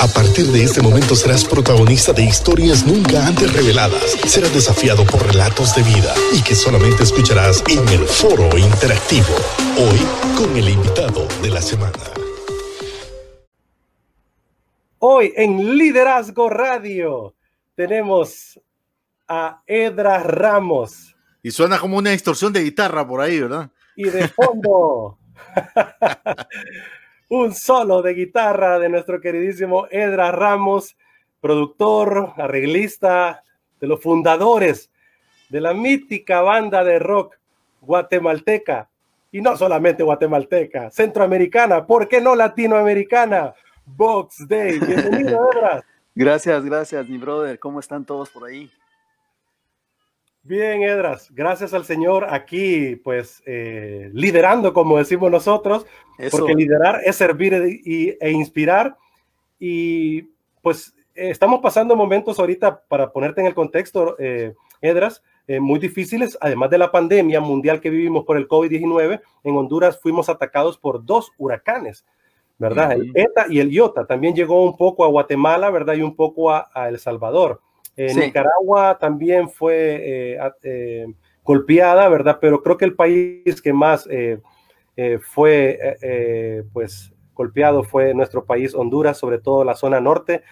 A partir de este momento serás protagonista de historias nunca antes reveladas. Serás desafiado por relatos de vida y que solamente escucharás en el foro interactivo. Hoy con el invitado de la semana. Hoy en Liderazgo Radio tenemos a Edra Ramos. Y suena como una distorsión de guitarra por ahí, ¿verdad? Y de fondo. un solo de guitarra de nuestro queridísimo Edra Ramos, productor, arreglista, de los fundadores de la mítica banda de rock guatemalteca, y no solamente guatemalteca, centroamericana, ¿por qué no latinoamericana? Box Day. Bienvenido, Edra. Gracias, gracias, mi brother. ¿Cómo están todos por ahí? Bien, Edras, gracias al Señor aquí, pues, eh, liderando, como decimos nosotros, porque liderar es servir e, e, inspirar. Y pues estamos pasando momentos ahorita, para ponerte en el contexto, eh, Edras, eh, muy difíciles, además de la pandemia mundial que vivimos por el COVID-19, en Honduras fuimos atacados por dos huracanes, ¿verdad? El ETA y el IOTA. También llegó un poco a Guatemala, ¿verdad? Y un poco a El Salvador. Nicaragua también fue eh, eh, golpeada, ¿verdad? Pero creo que el país que más eh, fue, pues, golpeado fue nuestro país, Honduras, sobre todo la zona norte.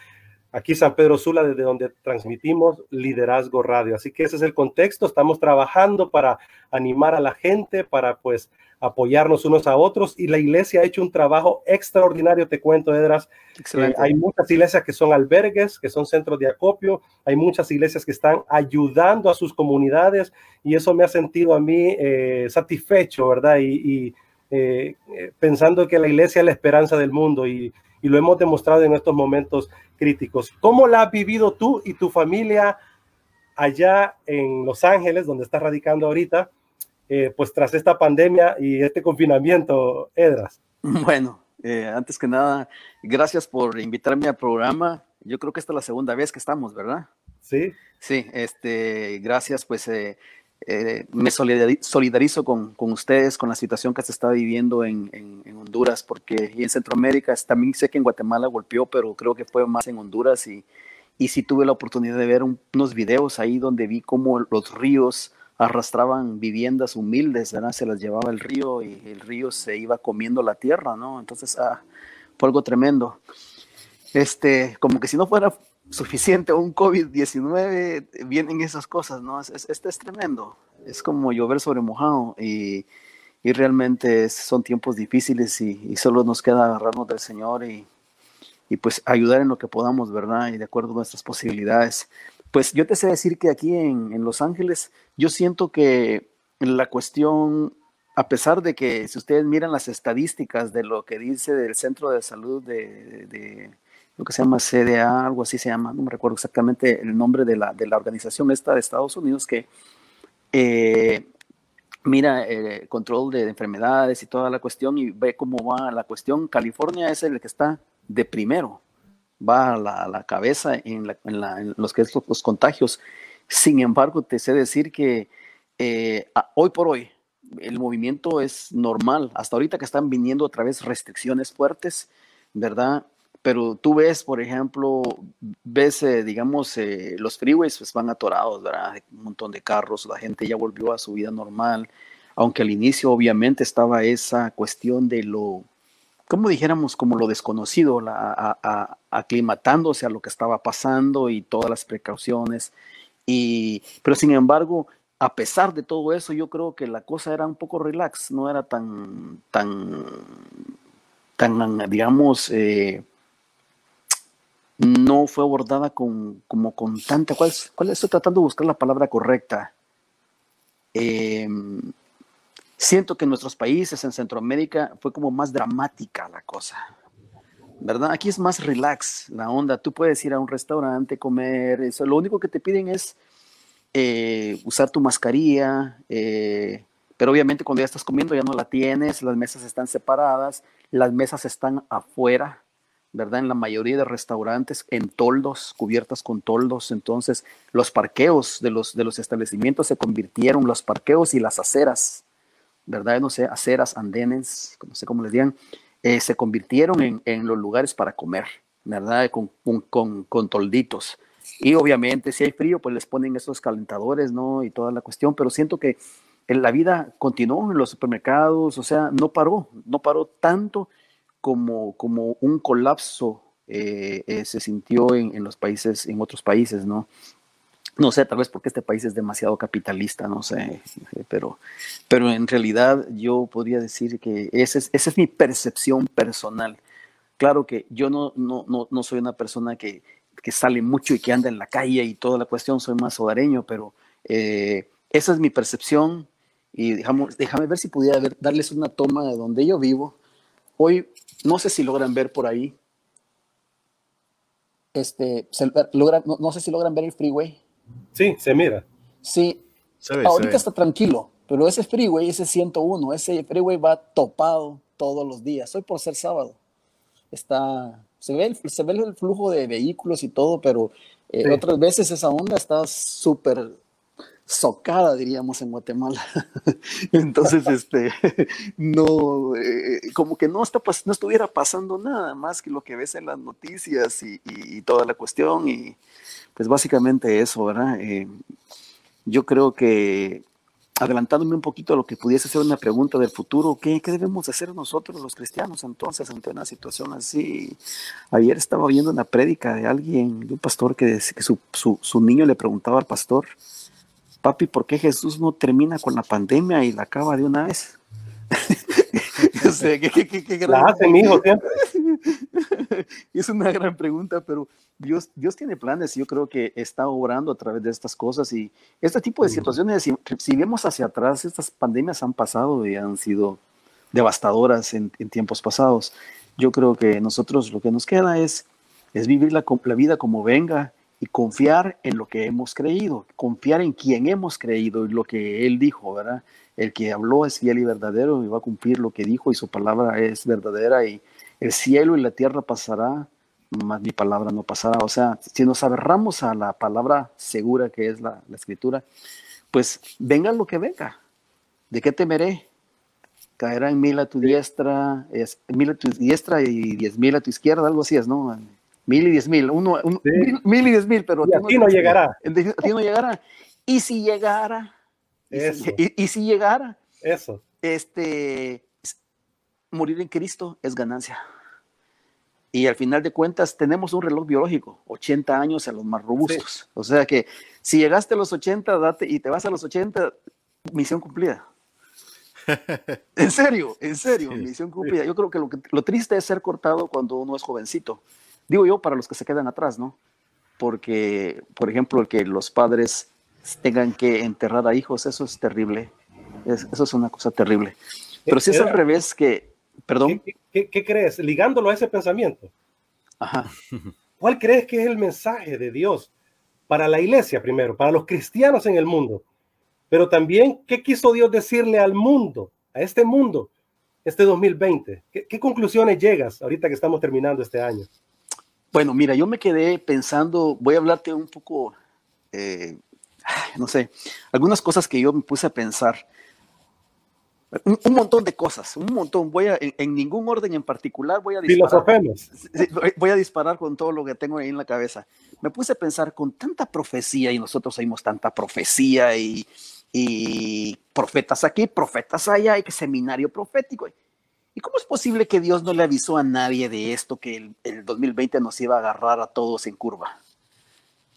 Aquí San Pedro Sula, desde donde transmitimos Liderazgo Radio. Así que ese es el contexto. Estamos trabajando para animar a la gente, para pues apoyarnos unos a otros y la iglesia ha hecho un trabajo extraordinario, te cuento, Edras. Eh, hay muchas iglesias que son albergues, que son centros de acopio, hay muchas iglesias que están ayudando a sus comunidades y eso me ha sentido a mí eh, satisfecho, ¿verdad? Y, eh, pensando que la iglesia es la esperanza del mundo y, y lo hemos demostrado en estos momentos críticos. ¿Cómo la has vivido tú y tu familia allá en Los Ángeles, donde estás radicando ahorita? Eh, pues tras esta pandemia y este confinamiento, Edras? Bueno, eh, antes que nada, gracias por invitarme al programa. Yo creo que esta es la segunda vez que estamos, ¿verdad? Sí. Sí, este, gracias, pues eh, me solidarizo con, con, ustedes, con la situación que se está viviendo en, en, Honduras, porque y en Centroamérica, también sé que en Guatemala golpeó, pero creo que fue más en Honduras y, y sí tuve la oportunidad de ver unos videos ahí donde vi cómo los ríos arrastraban viviendas humildes, ¿verdad? Se las llevaba el río y el río se iba comiendo la tierra, ¿no? Entonces, ah, fue algo tremendo. Este, como que si no fuera suficiente un COVID-19, vienen esas cosas, ¿no? Este es, tremendo. Es como llover sobre mojado y, y realmente son tiempos difíciles y, y, solo nos queda agarrarnos del Señor y, y pues ayudar en lo que podamos, ¿verdad? Y de acuerdo a nuestras posibilidades. Pues yo te sé decir que aquí en, Los Ángeles, yo siento que la cuestión, a pesar de que si ustedes miran las estadísticas de lo que dice del Centro de Salud de, lo que se llama CDA, algo así se llama, no me recuerdo exactamente el nombre de la, de la organización esta de Estados Unidos que eh, mira el eh, control de enfermedades y toda la cuestión y ve cómo va la cuestión. California es el que está de primero va a la, cabeza en, los que es los, contagios. Sin embargo, te sé decir que eh, hoy por hoy el movimiento es normal. Hasta ahorita que están viniendo otra vez restricciones fuertes, ¿verdad? Pero tú ves, por ejemplo, ves, eh, digamos, eh, los freeways pues, van atorados, ¿verdad? Un montón de carros, la gente ya volvió a su vida normal, aunque al inicio obviamente estaba esa cuestión de lo como dijéramos, como lo desconocido, la, aclimatándose a lo que estaba pasando y todas las precauciones. Y, pero sin embargo, a pesar de todo eso, yo creo que la cosa era un poco relax, no era tan, tan, tan, digamos, eh, no fue abordada con, como con tanta, ¿cuál, cuál estoy tratando de buscar la palabra correcta? Eh, Siento que en nuestros países, en Centroamérica, fue como más dramática la cosa. ¿Verdad? Aquí es más relax la onda. Tú puedes ir a un restaurante, comer, eso. Lo único que te piden es eh, usar tu mascarilla, eh, pero obviamente cuando ya estás comiendo ya no la tienes, las mesas están separadas, las mesas están afuera, ¿verdad? En la mayoría de restaurantes, en toldos, cubiertas con toldos. Entonces, los parqueos de los, de los establecimientos se convirtieron, los parqueos y las aceras ¿verdad? No sé, aceras, andenes, no sé cómo les digan, eh, se convirtieron en, los lugares para comer. ¿verdad? Con, con, con, tolditos. Y obviamente si hay frío, pues les ponen esos calentadores, ¿no? Y toda la cuestión, pero siento que la vida continuó en los supermercados, o sea, no paró, no paró tanto como, como un colapso eh, eh, se sintió en, en, los países, en otros países, ¿no? No sé, tal vez porque este país es demasiado capitalista, no sé, pero, pero en realidad yo podría decir que esa es, esa es mi percepción personal. Claro que yo no, no, no, no soy una persona que, que, sale mucho y que anda en la calle y toda la cuestión, soy más hogareño, pero eh, esa es mi percepción y dejamos, déjame ver si pudiera ver, darles una toma de donde yo vivo. Hoy, no sé si logran ver por ahí, este, logran, no, no sé si logran ver el freeway. Sí, se mira. Sí, ahorita está tranquilo, pero ese freeway, ese 101, ese freeway va topado todos los días. Hoy por ser sábado. Está, se ve el, se ve el flujo de vehículos y todo, pero eh, otras veces esa onda está súper socada, diríamos, en Guatemala. Entonces, este, no, eh, como que no, está, no estuviera pasando nada más que lo que ves en las noticias y, toda la cuestión y pues básicamente eso, ¿verdad? Eh, yo creo que adelantándome un poquito a lo que pudiese ser una pregunta del futuro, ¿qué, ¿qué, debemos hacer nosotros los cristianos entonces ante una situación así? Ayer estaba viendo una prédica de alguien, de un pastor que, que su, su, su, niño le preguntaba al pastor, papi, ¿por qué Jesús no termina con la pandemia y la acaba de una vez? la hace mi hijo siempre. es una gran pregunta, pero Dios, Dios tiene planes y yo creo que está obrando a través de estas cosas y este tipo de situaciones, si, vemos hacia atrás, estas pandemias han pasado y han sido devastadoras en, tiempos pasados. Yo creo que nosotros lo que nos queda es, es vivir la, la vida como venga y confiar en lo que hemos creído, confiar en quien hemos creído y lo que Él dijo, ¿verdad? El que habló es fiel y verdadero y va a cumplir lo que dijo y su palabra es verdadera y el cielo y la tierra pasará, más mi palabra no pasará. O sea, si nos agarramos a la palabra segura que es la, escritura, pues venga lo que venga. ¿De qué temeré? Caerá en mil a tu diestra, es, mil a tu diestra y diez mil a tu izquierda, algo así es, ¿no? Mil y diez mil, uno, mil, y diez mil, pero... Y aquí no llegará. Aquí no llegará. Y si llegara, y, y si llegara, eso. Este, morir en Cristo es ganancia. Y al final de cuentas tenemos un reloj biológico, 80 años a los más robustos. O sea que si llegaste a los 80 date, y te vas a los 80, misión cumplida. en serio, en serio, misión cumplida. Yo creo que lo, que lo triste es ser cortado cuando uno es jovencito. Digo yo para los que se quedan atrás, ¿no? Porque, por ejemplo, el que los padres tengan que enterrar a hijos, eso es terrible. eso es una cosa terrible. Pero si es al revés, que Perdón. ¿Qué, crees? Ligándolo a ese pensamiento. Ajá. ¿Cuál crees que es el mensaje de Dios para la iglesia primero, para los cristianos en el mundo? Pero también, ¿qué quiso Dios decirle al mundo, a este mundo, este 2020? ¿Qué, conclusiones llegas ahorita que estamos terminando este año? Bueno, mira, yo me quedé pensando, voy a hablarte un poco, eh, no sé, algunas cosas que yo me puse a pensar. Un, montón de cosas, un montón. Voy a, en, ningún orden en particular, voy a disparar. Voy a disparar con todo lo que tengo ahí en la cabeza. Me puse a pensar con tanta profecía y nosotros oímos tanta profecía y, y profetas aquí, profetas allá, y que seminario profético. ¿Y cómo es posible que Dios no le avisó a nadie de esto, que el, el 2020 nos iba a agarrar a todos en curva?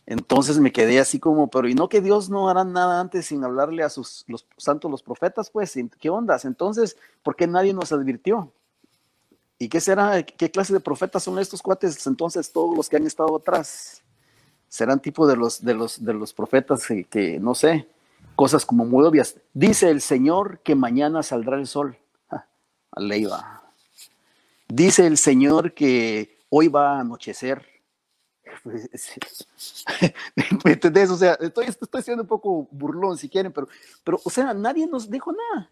Entonces me quedé así como, pero ¿y no que Dios no hará nada antes sin hablarle a sus los santos, los profetas? Pues, ¿qué ondas? Entonces, ¿por qué nadie nos advirtió? ¿Y qué será? ¿Qué clase de profetas son estos cuates? Entonces, todos los que han estado atrás serán tipo de los, de los, de los profetas que, no sé, cosas como muy obvias. Dice el Señor que mañana saldrá el sol. Aleiva. Dice el Señor que hoy va a anochecer ¿Me entendés? O sea, estoy, estoy siendo un poco burlón si quieren, pero, pero, o sea, nadie nos dijo nada.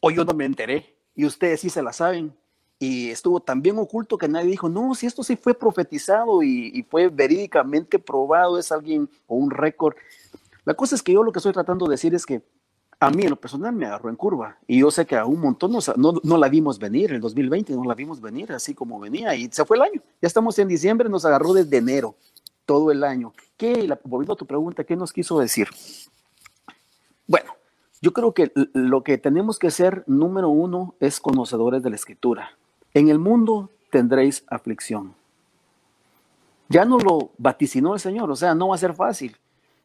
O yo no me enteré y ustedes sí se la saben. Y estuvo tan bien oculto que nadie dijo, no, si esto sí fue profetizado y, y fue verídicamente probado, es alguien o un récord. La cosa es que yo lo que estoy tratando de decir es que a mí en lo personal me agarró en curva y yo sé que a un montón no, no, la vimos venir, el 2020 no la vimos venir así como venía y se fue el año, Ya estamos en diciembre, nos agarró desde enero, todo el año. ¿Qué, volviendo a tu pregunta, qué nos quiso decir? Bueno, yo creo que lo que tenemos que ser, número uno, es conocedores de la escritura. En el mundo tendréis aflicción. Ya no lo vaticinó el Señor, o sea, no va a ser fácil.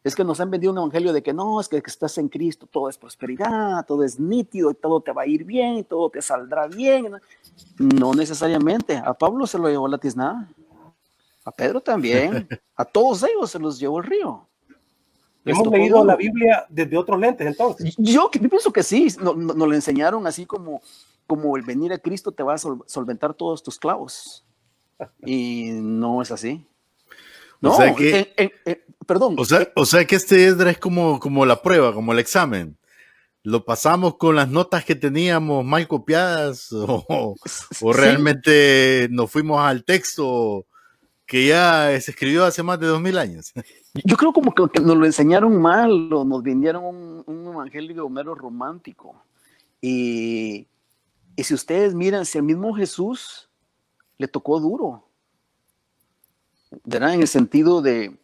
Es que nos han vendido un evangelio de que no, es que, estás en Cristo, todo es prosperidad, todo es nítido, todo te va a ir bien, todo te saldrá bien. No necesariamente. A Pablo se lo llevó la tiznada. A Pedro también. A todos ellos se los llevó el río. Hemos leído la Biblia desde otros lentes, entonces. Yo, pienso que sí. Nos no, lo enseñaron así como, como el venir a Cristo te va a solventar todos tus clavos. Y no es así. No, o sea que, perdón. O sea, o sea que este es como, como la prueba, como el examen. ¿Lo pasamos con las notas que teníamos mal copiadas o, o realmente nos fuimos al texto que ya se escribió hace más de dos mil años? Yo creo como que, nos lo enseñaron mal o nos vendieron un, un evangelio mero romántico. Y, y si ustedes miran, si el mismo Jesús le tocó duro, ¿verdad? En el sentido de,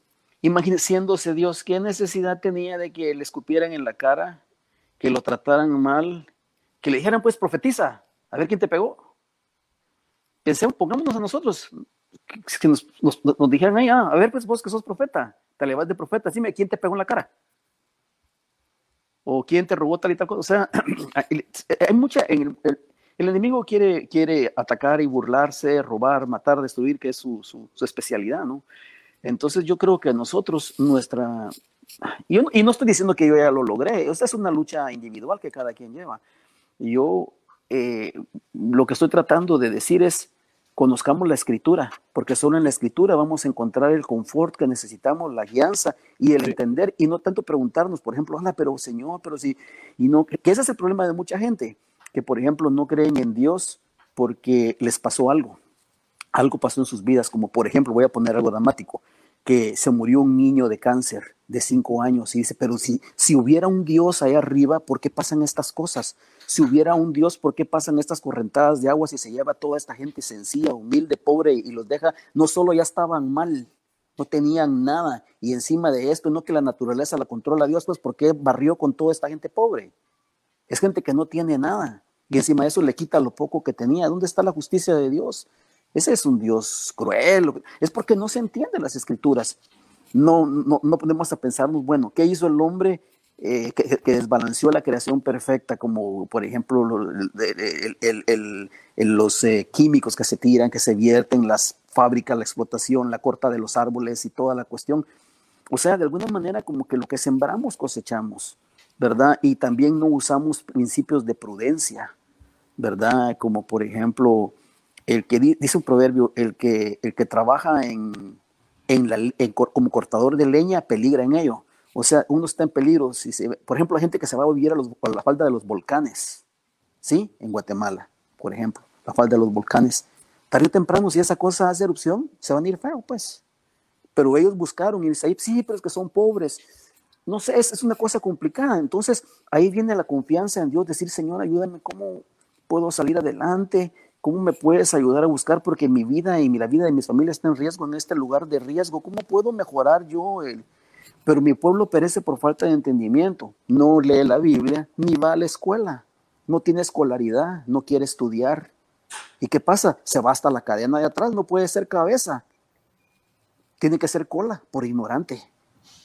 imagínese Dios, ¿qué necesidad tenía de que le escupieran en la cara, que lo trataran mal, que le dijeran, pues profetiza, a ver quién te pegó? Pensemos, pongámonos a nosotros, que nos, dijeran, ah, a ver, pues vos que sos profeta, te vas de profeta, dime, ¿quién te pegó en la cara? ¿O quién te robó tal y tal cosa? O sea, hay mucha, el, enemigo quiere, quiere atacar y burlarse, robar, matar, destruir, que es su, especialidad, ¿no? Entonces yo creo que nosotros, nuestra... Y, y no estoy diciendo que yo ya lo logré, esta es una lucha individual que cada quien lleva. Yo eh, lo que estoy tratando de decir es, conozcamos la escritura, porque solo en la escritura vamos a encontrar el confort que necesitamos, la guianza y el entender, y no tanto preguntarnos, por ejemplo, anda, pero Señor, pero si, y no, que ese es el problema de mucha gente que, por ejemplo, no creen en Dios porque les pasó algo. Algo pasó en sus vidas, como por ejemplo, voy a poner algo dramático, que se murió un niño de cáncer de cinco años y dice, pero si, si hubiera un Dios ahí arriba, ¿por qué pasan estas cosas? Si hubiera un Dios, ¿por qué pasan estas correntadas de agua si se lleva toda esta gente sencilla, humilde, pobre y los deja? No solo ya estaban mal, no tenían nada y encima de esto, no que la naturaleza la controla Dios, pues ¿por qué barrió con toda esta gente pobre? Es gente que no tiene nada. Y encima de eso le quita lo poco que tenía. ¿Dónde está la justicia de Dios? Ese es un Dios cruel. Es porque no se entienden las escrituras. No, no, no podemos a pensarnos, bueno, ¿qué hizo el hombre eh, que, desbalanceó la creación perfecta? Como por ejemplo los eh, químicos que se tiran, que se vierten, las fábricas, la explotación, la corta de los árboles y toda la cuestión. O sea, de alguna manera como que lo que sembramos cosechamos. ¿verdad? Y también no usamos principios de prudencia, ¿verdad? Como por ejemplo, el que dice un proverbio, el que, el que trabaja en, en la, como cortador de leña peligra en ello. O sea, uno está en peligro. Si se, por ejemplo, la gente que se va a vivir a, la falda de los volcanes, ¿sí? En Guatemala, por ejemplo, la falda de los volcanes. Tarde o temprano, si esa cosa hace erupción, se van a ir feo, pues. Pero ellos buscaron y dicen, sí, pero es que son pobres no sé, es, una cosa complicada. Entonces, ahí viene la confianza en Dios, decir, Señor, ayúdame, ¿cómo puedo salir adelante? ¿Cómo me puedes ayudar a buscar? Porque mi vida y la vida de mis familias está en riesgo, en este lugar de riesgo. ¿Cómo puedo mejorar yo? Pero mi pueblo perece por falta de entendimiento. No lee la Biblia ni va a la escuela. No tiene escolaridad, no quiere estudiar. ¿Y qué pasa? Se va hasta la cadena de atrás, no puede ser cabeza. Tiene que ser cola por ignorante,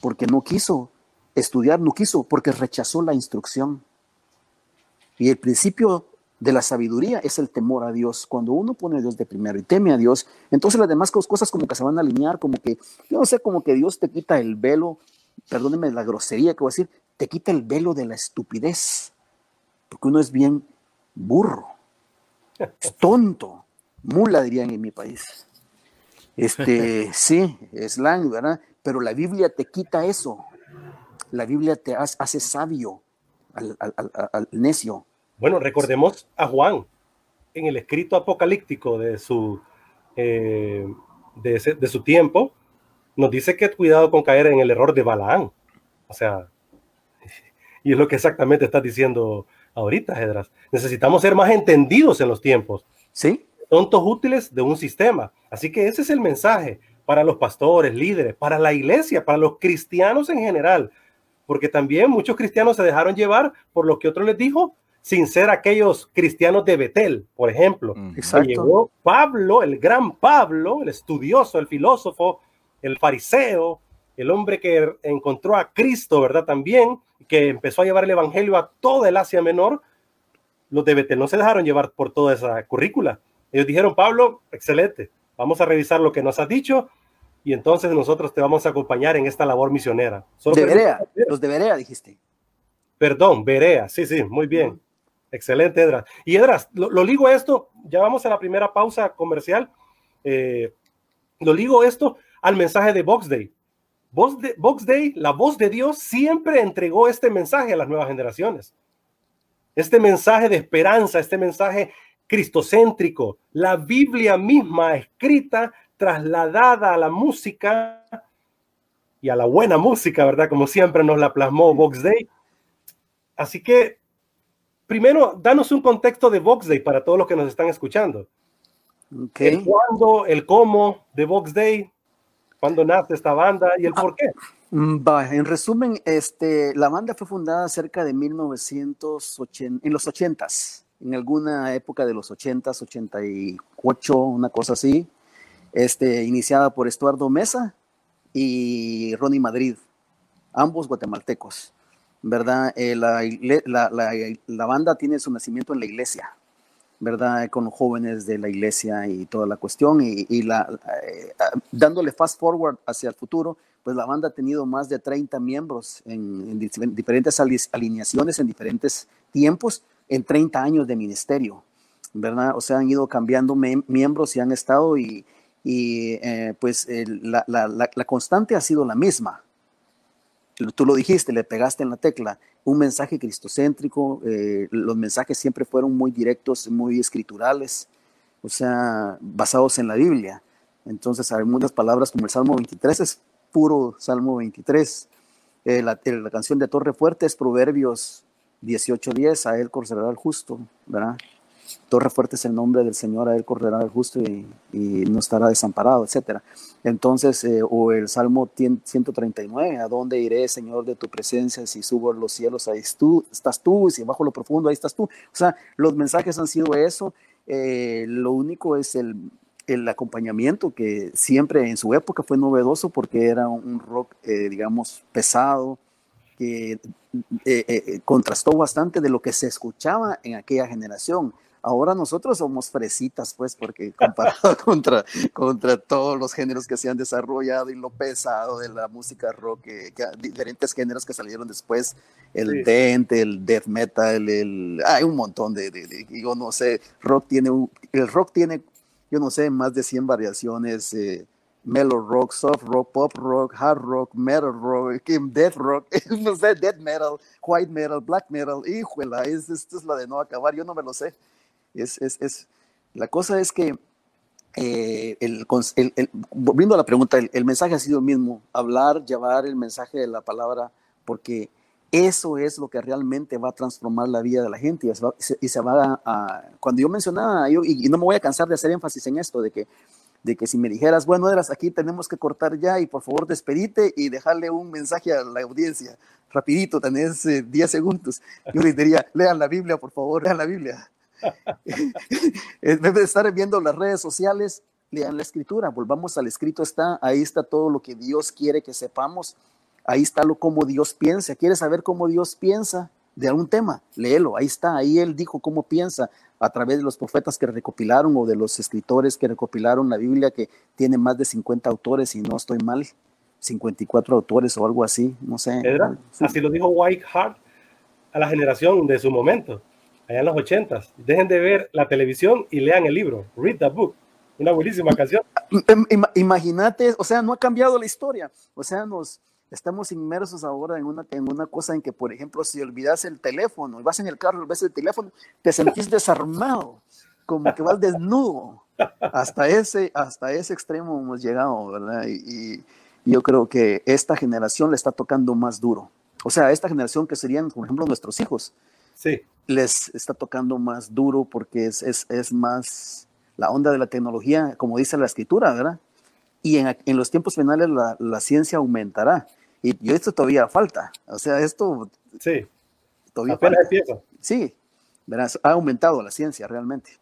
porque no quiso estudiar no quiso porque rechazó la instrucción. Y el principio de la sabiduría es el temor a Dios. Cuando uno pone a Dios de primero y teme a Dios, entonces las demás cosas como que se van a alinear, como que, yo no sé, como que Dios te quita el velo, perdóneme la grosería que voy a decir, te quita el velo de la estupidez, porque uno es bien burro, es tonto, mula dirían en mi país. Este, sí, es lang, ¿verdad? Pero la Biblia te quita eso la Biblia te hace sabio al, necio. Bueno, recordemos a Juan en el escrito apocalíptico de su, eh, de, su tiempo, nos dice que cuidado con caer en el error de Balaán. O sea, y es lo que exactamente estás diciendo ahorita, Edras. Necesitamos ser más entendidos en los tiempos. Sí. tontos útiles de un sistema. Así que ese es el mensaje para los pastores, líderes, para la iglesia, para los cristianos en general, porque también muchos cristianos se dejaron llevar por lo que otro les dijo, sin ser aquellos cristianos de Betel, por ejemplo. Llegó Pablo, el gran Pablo, el estudioso, el filósofo, el fariseo, el hombre que encontró a Cristo, ¿verdad? También, que empezó a llevar el evangelio a toda el Asia Menor. Los de Betel no se dejaron llevar por toda esa currícula. Ellos dijeron, Pablo, excelente, vamos a revisar lo que nos has dicho y entonces nosotros te vamos a acompañar en esta labor misionera. de Berea, los de Berea dijiste. Perdón, Berea, sí, sí, muy bien. Excelente, Edras. Y Edras, lo, ligo esto, ya vamos a la primera pausa comercial. Eh, lo ligo esto al mensaje de Box Day. Box, Day, la voz de Dios, siempre entregó este mensaje a las nuevas generaciones. Este mensaje de esperanza, este mensaje cristocéntrico, la Biblia misma escrita, trasladada a la música y a la buena música, ¿verdad? Como siempre nos la plasmó Box Day. Así que primero, danos un contexto de Vox Day para todos los que nos están escuchando. El cuándo, el cómo de Vox Day, cuándo nace esta banda y el por qué. Mm, en resumen, este, la banda fue fundada cerca de 1980, en los 80s, en alguna época de los 80s, 88, una cosa así, este, iniciada por Estuardo Mesa y Ronnie Madrid, ambos guatemaltecos. ¿Verdad? Eh, la, la, banda tiene su nacimiento en la iglesia, ¿verdad? Con jóvenes de la iglesia y toda la cuestión. Y, la, eh, dándole fast forward hacia el futuro, pues la banda ha tenido más de 30 miembros en, diferentes alineaciones, en diferentes tiempos, en 30 años de ministerio, ¿verdad? O sea, han ido cambiando miembros y han estado y, y eh, pues la, la constante ha sido la misma, tú lo dijiste, le pegaste en la tecla, un mensaje cristocéntrico, eh, los mensajes siempre fueron muy directos, muy escriturales, o sea, basados en la Biblia. Entonces, hay muchas palabras como el Salmo 23 es puro Salmo 23. Eh, la, la, canción de Torre Fuerte es Proverbios 18.10, a él correrá el justo, ¿verdad? Torre fuerte es el nombre del Señor, a él correrá el justo y, no estará desamparado, etc. Entonces, eh, o el Salmo 139, ¿a dónde iré, Señor, de tu presencia? Si subo a los cielos, ahí estás tú, si bajo lo profundo, ahí estás tú. O sea, los mensajes han sido eso. Eh, lo único es el, el acompañamiento que siempre en su época fue novedoso porque era un rock, eh, digamos, pesado, que contrastó bastante de lo que se escuchaba en aquella generación. Ahora nosotros somos fresitas, pues, porque comparado contra, contra todos los géneros que se han desarrollado y lo pesado de la música rock, que, diferentes géneros que salieron después, el dente, el death metal, el, hay un montón de, yo no sé, rock tiene, el rock tiene, yo no sé, más de 100 variaciones, eh, mellow rock, soft rock, pop rock, hard rock, metal rock, death rock, no sé, death metal, white metal, black metal, híjola, es, esto es la de no acabar, yo no me lo sé. Es, es, es, la cosa es que, eh, el, volviendo a la pregunta, el, mensaje ha sido el mismo, hablar, llevar el mensaje de la palabra, porque eso es lo que realmente va a transformar la vida de la gente y se va, a, cuando yo mencionaba, yo, y, no me voy a cansar de hacer énfasis en esto, de que, de que si me dijeras, bueno, eras aquí tenemos que cortar ya y por favor despedite y dejarle un mensaje a la audiencia, rapidito, tenés 10 eh, segundos, yo le diría, lean la Biblia, por favor, lean la Biblia. en vez de estar viendo las redes sociales, lean la escritura, volvamos al escrito está, ahí está todo lo que Dios quiere que sepamos, ahí está lo como Dios piensa, ¿quieres saber cómo Dios piensa de algún tema? Léelo, ahí está, ahí él dijo cómo piensa a través de los profetas que recopilaron o de los escritores que recopilaron la Biblia que tiene más de 50 autores y no estoy mal, 54 autores o algo así, no sé. Así lo dijo White Hart a la generación de su momento allá en los ochentas. Dejen de ver la televisión y lean el libro. Read the book. Una buenísima canción. Imagínate, o sea, no ha cambiado la historia. O sea, nos estamos inmersos ahora en una, en una cosa en que, por ejemplo, si olvidas el teléfono vas en el carro ves el teléfono, te sentís desarmado, como que vas desnudo. Hasta ese, hasta ese extremo hemos llegado, ¿verdad? Y, y yo creo que esta generación le está tocando más duro. O sea, esta generación que serían, por ejemplo, nuestros hijos. Sí les está tocando más duro porque es, es, es más, la onda de la tecnología, como dice la escritura, ¿verdad? Y en, en los tiempos finales la, la, ciencia aumentará. Y, y, esto todavía falta. O sea, esto... Sí. Todavía Apenas falta. empieza. Sí, verás, ha aumentado la ciencia realmente.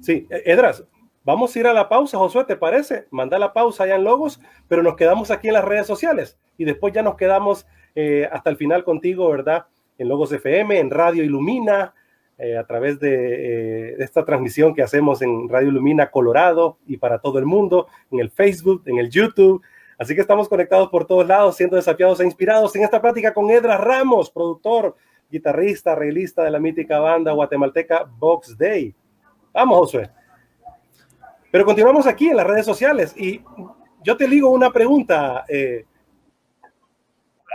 Sí, Edras, vamos a ir a la pausa, Josué, ¿te parece? Manda la pausa allá en Logos, pero nos quedamos aquí en las redes sociales y después ya nos quedamos eh, hasta el final contigo, ¿verdad? En Logos FM, en Radio Ilumina, eh, a través de, eh, esta transmisión que hacemos en Radio Ilumina Colorado y para todo el mundo, en el Facebook, en el YouTube. Así que estamos conectados por todos lados, siendo desafiados e inspirados en esta plática con Edras Ramos, productor, guitarrista, arreglista de la mítica banda guatemalteca Box Day. Vamos, Josué. Pero continuamos aquí en las redes sociales y yo te digo una pregunta. Eh,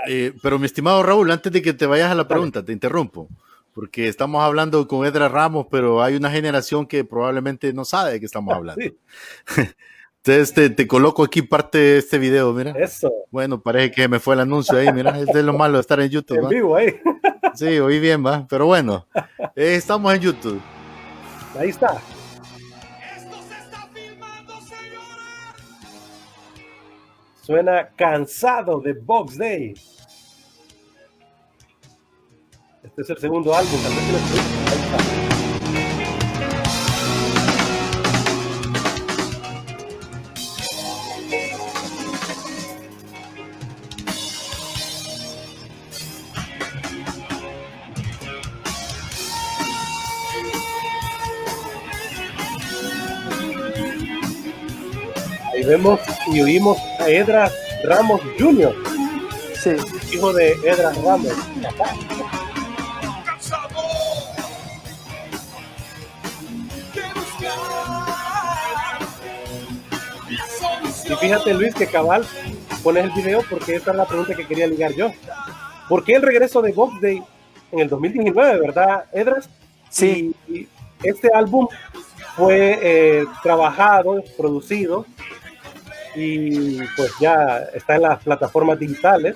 eh, pero mi estimado Raúl, antes de que te vayas a la pregunta, te interrumpo, porque estamos hablando con Edra Ramos, pero hay una generación que probablemente no sabe de qué estamos hablando. Entonces te, te, coloco aquí parte de este video, mira. Eso. Bueno, parece que me fue el anuncio ahí, mira, es de lo malo de estar en YouTube. En vivo ahí. Sí, oí bien, va. Pero bueno, eh, estamos en YouTube. Ahí está. Suena cansado de Box Day. Este es el segundo álbum. Vemos y oímos a Edras Ramos Jr. Sí. Hijo de Edras Ramos. Y fíjate Luis que cabal pones el video porque esta es la pregunta que quería ligar yo. ¿Por qué el regreso de Box Day en el 2019, verdad, Edras? Sí. Y este álbum fue eh, trabajado, producido y pues ya está en las plataformas digitales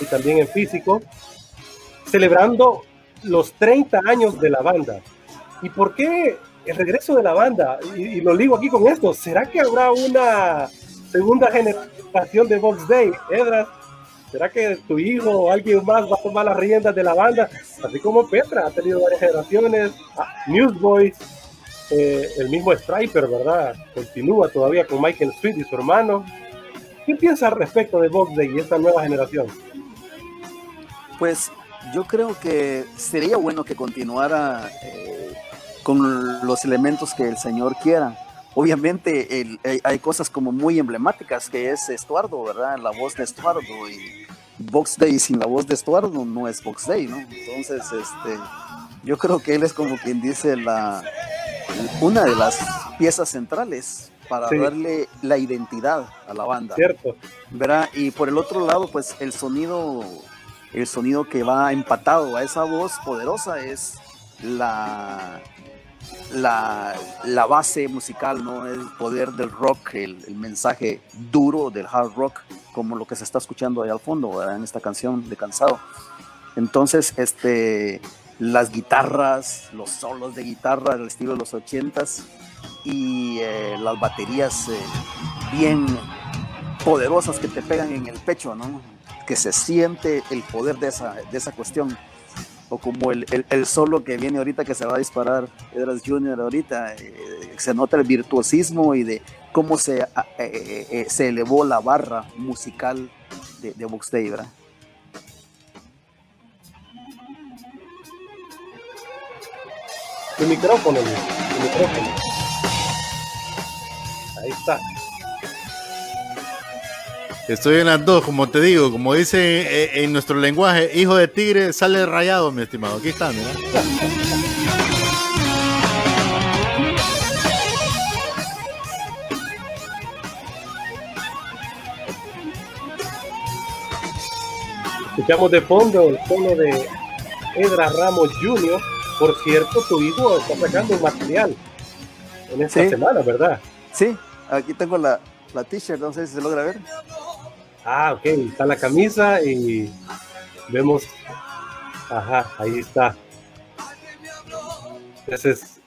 y también en físico, celebrando los 30 años de la banda. ¿Y por qué el regreso de la banda? Y, lo digo aquí con esto, ¿será que habrá una segunda generación de Vox Day, Edras? ¿Será que tu hijo o alguien más va a tomar las riendas de la banda? Así como Petra ha tenido varias generaciones, ah, Newsboys, eh, el mismo Striper, ¿verdad? Continúa todavía con Michael Sweet y su hermano. ¿Qué piensa respecto de Box Day y esta nueva generación? Pues yo creo que sería bueno que continuara eh, con los elementos que el Señor quiera. Obviamente el, hay cosas como muy emblemáticas que es Estuardo, ¿verdad? La voz de Estuardo y Box Day sin la voz de Estuardo no es Box Day, ¿no? Entonces, este, yo creo que él es como quien dice la, una de las piezas centrales para darle la identidad a la banda. Cierto. ¿verdad? Y por el otro lado, pues el sonido, el sonido que va empatado a esa voz poderosa es la, la, la base musical, ¿no? El poder del rock, el, el, mensaje duro del hard rock, como lo que se está escuchando ahí al fondo, ¿verdad? En esta canción de Cansado. Entonces, este, las guitarras, los solos de guitarra del estilo de los ochentas y eh, las baterías eh, bien poderosas que te pegan en el pecho, ¿no? Que se siente el poder de esa, de esa cuestión. O como el, el, solo que viene ahorita que se va a disparar Edras Jr. ahorita, eh, se nota el virtuosismo y de cómo se, se elevó la barra musical de, de ¿verdad? Tu micrófono, Tu micrófono. Ahí está. Estoy en las dos, como te digo, como dice eh, en nuestro lenguaje, hijo de tigre sale rayado, mi estimado. Aquí está, mira. Escuchamos de fondo el tono de Edra Ramos Jr., por cierto, tu hijo está sacando un material en esta semana, ¿verdad? Sí, aquí tengo la, la t-shirt, no sé si se logra ver. Ah, ok, está la camisa y vemos, ajá, ahí está. Ese es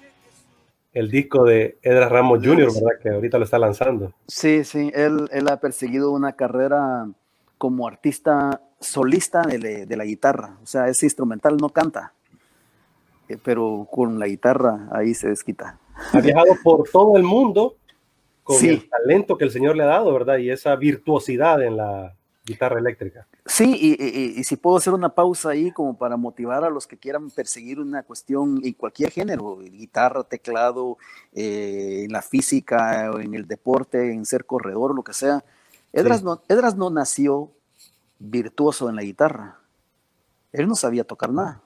el disco de Edras Ramos Jr., ¿verdad? Que ahorita lo está lanzando. Sí, sí, él, él ha perseguido una carrera como artista solista de, la guitarra, o sea, es instrumental, no canta, pero con la guitarra ahí se desquita. Ha viajado por todo el mundo con el talento que el Señor le ha dado, ¿verdad? Y esa virtuosidad en la guitarra eléctrica. Sí, y, si puedo hacer una pausa ahí como para motivar a los que quieran perseguir una cuestión en cualquier género, guitarra, teclado, eh, en la física, en el deporte, en ser corredor, lo que sea. Edras, no, Edras no nació virtuoso en la guitarra. Él no sabía tocar nada.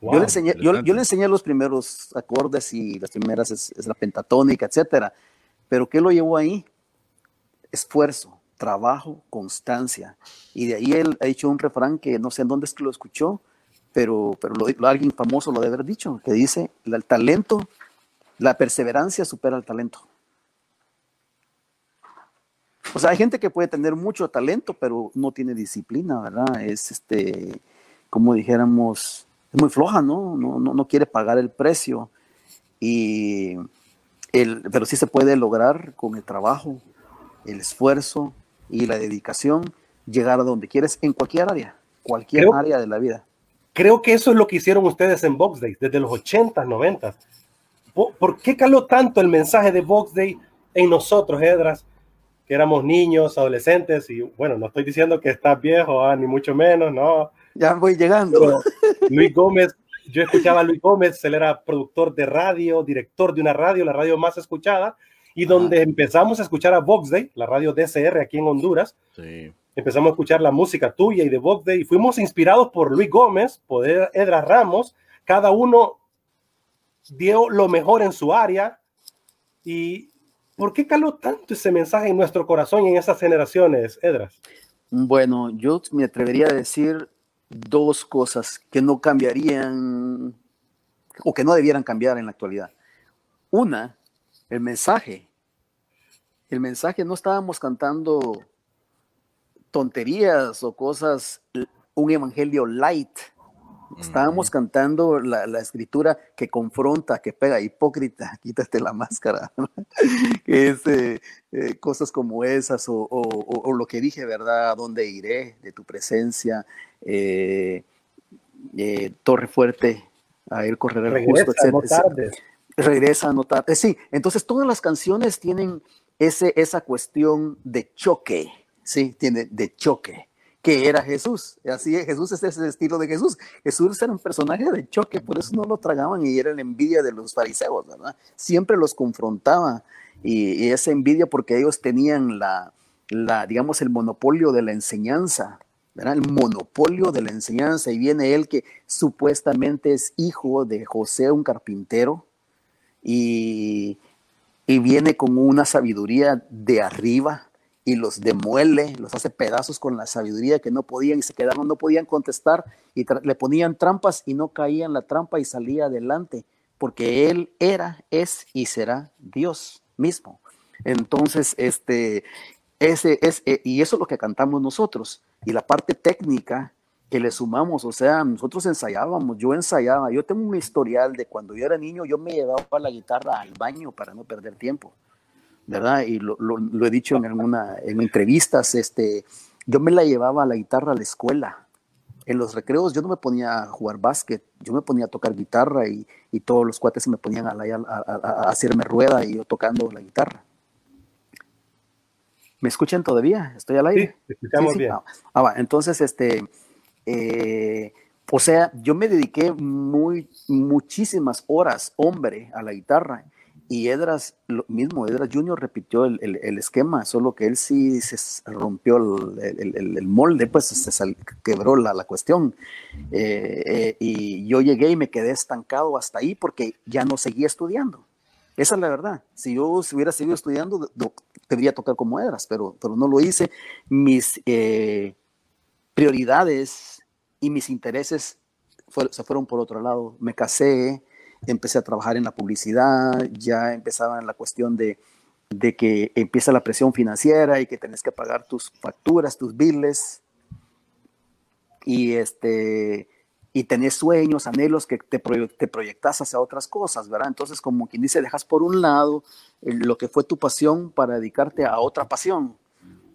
Yo, le enseñé, yo, le enseñé, los primeros acordes y las primeras es, la pentatónica, etcétera. Pero ¿qué lo llevó ahí? Esfuerzo, trabajo, constancia. Y de ahí él ha dicho un refrán que no sé en dónde es que lo escuchó, pero, pero alguien famoso lo debe haber dicho, que dice, el talento, la perseverancia supera el talento. O sea, hay gente que puede tener mucho talento, pero no tiene disciplina, ¿verdad? Es este, como dijéramos, es muy floja, ¿no? No, no, quiere pagar el precio. Y el, pero sí se puede lograr con el trabajo, el esfuerzo y la dedicación, llegar a donde quieres en cualquier área, cualquier área de la vida. Creo que eso es lo que hicieron ustedes en Box Day, desde los 80, 90. ¿Por, ¿Por qué caló tanto el mensaje de Box Day en nosotros, Edras? éramos niños, adolescentes, y bueno, no estoy diciendo que estás viejo, ah, ni mucho menos, no. Ya voy llegando. Luis Gómez, yo escuchaba a Luis Gómez, él era productor de radio, director de una radio, la radio más escuchada, y donde empezamos a escuchar a Vox Day, la radio DCR aquí en Honduras. Sí. Empezamos a escuchar la música tuya y de Vox Day, y fuimos inspirados por Luis Gómez, por Edra Ramos, cada uno dio lo mejor en su área, y ¿Por qué caló tanto ese mensaje en nuestro corazón y en esas generaciones, Edras? Bueno, yo me atrevería a decir dos cosas que no cambiarían o que no debieran cambiar en la actualidad. Una, el mensaje. El mensaje no estábamos cantando tonterías o cosas, un evangelio light, Estábamos cantando la, escritura que confronta, que pega, hipócrita, quítate la máscara, que es eh, eh, cosas como esas, o, lo que dije, ¿verdad? ¿A dónde iré de tu presencia? Eh, torre fuerte, a él correrá el justo, etc. Regresa no tarde. Sí, entonces todas las canciones tienen ese, esa cuestión de choque, ¿sí? Tiene de choque que era Jesús. Así es, Jesús es ese estilo de Jesús. Jesús era un personaje de choque, por eso no lo tragaban y era la envidia de los fariseos, ¿verdad? Siempre los confrontaba y, esa envidia porque ellos tenían la, la, digamos, el monopolio de la enseñanza, ¿verdad? El monopolio de la enseñanza y viene él que supuestamente es hijo de José, un carpintero, y, y viene con una sabiduría de arriba, y los demuele, los hace pedazos con la sabiduría que no podían y se quedaron, no podían contestar y le ponían trampas y no caía en la trampa y salía adelante, porque él era, es y será Dios mismo. Entonces, este, ese es, eh, y eso es lo que cantamos nosotros. Y la parte técnica que le sumamos, o sea, nosotros ensayábamos, yo ensayaba, yo tengo un historial de cuando yo era niño, yo me llevaba la guitarra al baño para no perder tiempo. ¿Verdad? Y lo, he dicho en alguna, en entrevistas, este, yo me la llevaba a la guitarra a la escuela. En los recreos yo no me ponía a jugar básquet, yo me ponía a tocar guitarra y, todos los cuates se me ponían a, a, hacerme rueda y yo tocando la guitarra. ¿Me escuchan todavía? ¿Estoy al aire? Sí, escuchamos bien. Ah, ah entonces, este, eh, o sea, yo me dediqué muy, muchísimas horas, hombre, a la guitarra y Edras, lo mismo, Edras Junior repitió el, el, esquema, solo que él sí se rompió el, el molde, pues se quebró la, la cuestión. Eh, eh, y yo llegué y me quedé estancado hasta ahí porque ya no seguía estudiando. Esa es la verdad. Si yo hubiera seguido estudiando, debería tocar como Edras, pero, pero no lo hice. Mis eh, prioridades y mis intereses se fueron por otro lado. Me casé, empecé a trabajar en la publicidad, ya empezaba en la cuestión de, que empieza la presión financiera y que tenés que pagar tus facturas, tus biles. Y este y tenés sueños, anhelos que te, te proyectas hacia otras cosas, ¿verdad? Entonces, como quien dice, dejas por un lado lo que fue tu pasión para dedicarte a otra pasión.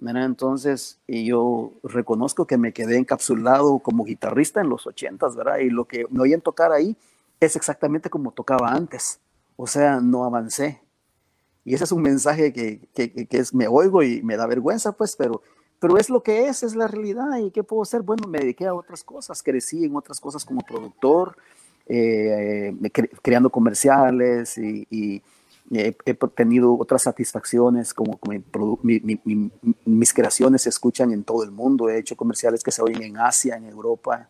¿verdad? Entonces, y yo reconozco que me quedé encapsulado como guitarrista en los ochentas, ¿verdad? Y lo que me oyen tocar ahí es exactamente como tocaba antes. O sea, no avancé. Y ese es un mensaje que, que, que es, me oigo y me da vergüenza, pues, pero pero es lo que es, es la realidad. ¿Y qué puedo hacer? Bueno, me dediqué a otras cosas, crecí en otras cosas como productor, eh, creando comerciales y, he, tenido otras satisfacciones como, mis creaciones se escuchan en todo el mundo. He hecho comerciales que se oyen en Asia, en Europa.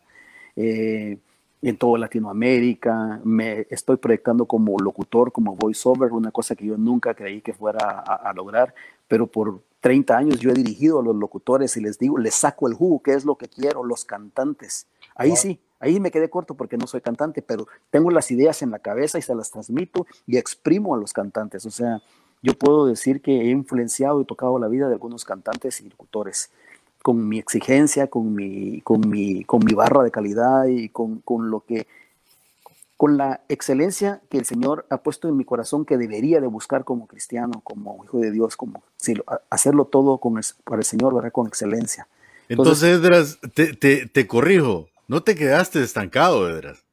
Eh, en toda Latinoamérica, me estoy proyectando como locutor, como voiceover, una cosa que yo nunca creí que fuera a lograr, pero por 30 años yo he dirigido a los locutores y les digo, les saco el jugo, ¿qué es lo que quiero? Los cantantes. Ahí sí, ahí me quedé corto porque no soy cantante, pero tengo las ideas en la cabeza y se las transmito y exprimo a los cantantes. O sea, yo puedo decir que he influenciado y tocado la vida de algunos cantantes y locutores con mi exigencia, con mi, con mi, con mi barra de calidad y con, con lo que con la excelencia que el Señor ha puesto en mi corazón que debería de buscar como cristiano, como hijo de Dios, como hacerlo todo con para el Señor, ¿verdad? Con excelencia. Entonces, Edras, te, corrijo, no te quedaste estancado, Edras.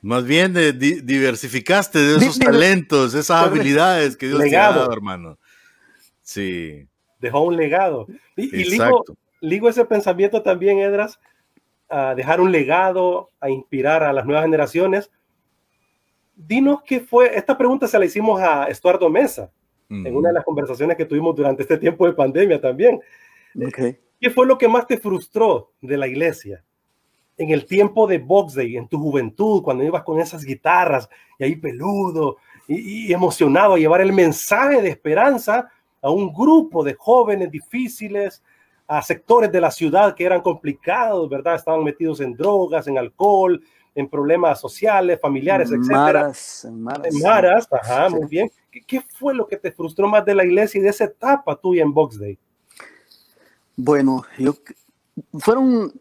Más bien diversificaste de esos talentos, esas habilidades que Dios legado. te ha dado, hermano. Sí. Dejó un legado. Y, y ligo, ese pensamiento también, Edras, a dejar un legado, a inspirar a las nuevas generaciones, dinos qué fue, esta pregunta se la hicimos a Estuardo Mesa en una de las conversaciones que tuvimos durante este tiempo de pandemia también. ¿Qué fue lo que más te frustró de la iglesia? En el tiempo de Box Day, en tu juventud, cuando ibas con esas guitarras y ahí peludo y, y emocionado a llevar el mensaje de esperanza a un grupo de jóvenes difíciles, a sectores de la ciudad que eran complicados, ¿verdad? Estaban metidos en drogas, en alcohol, en problemas sociales, familiares, etc. Maras, maras. En maras, ajá, muy bien. ¿Qué, fue lo que te frustró más de la iglesia y de esa etapa tuya en Box Day? Bueno, yo fueron,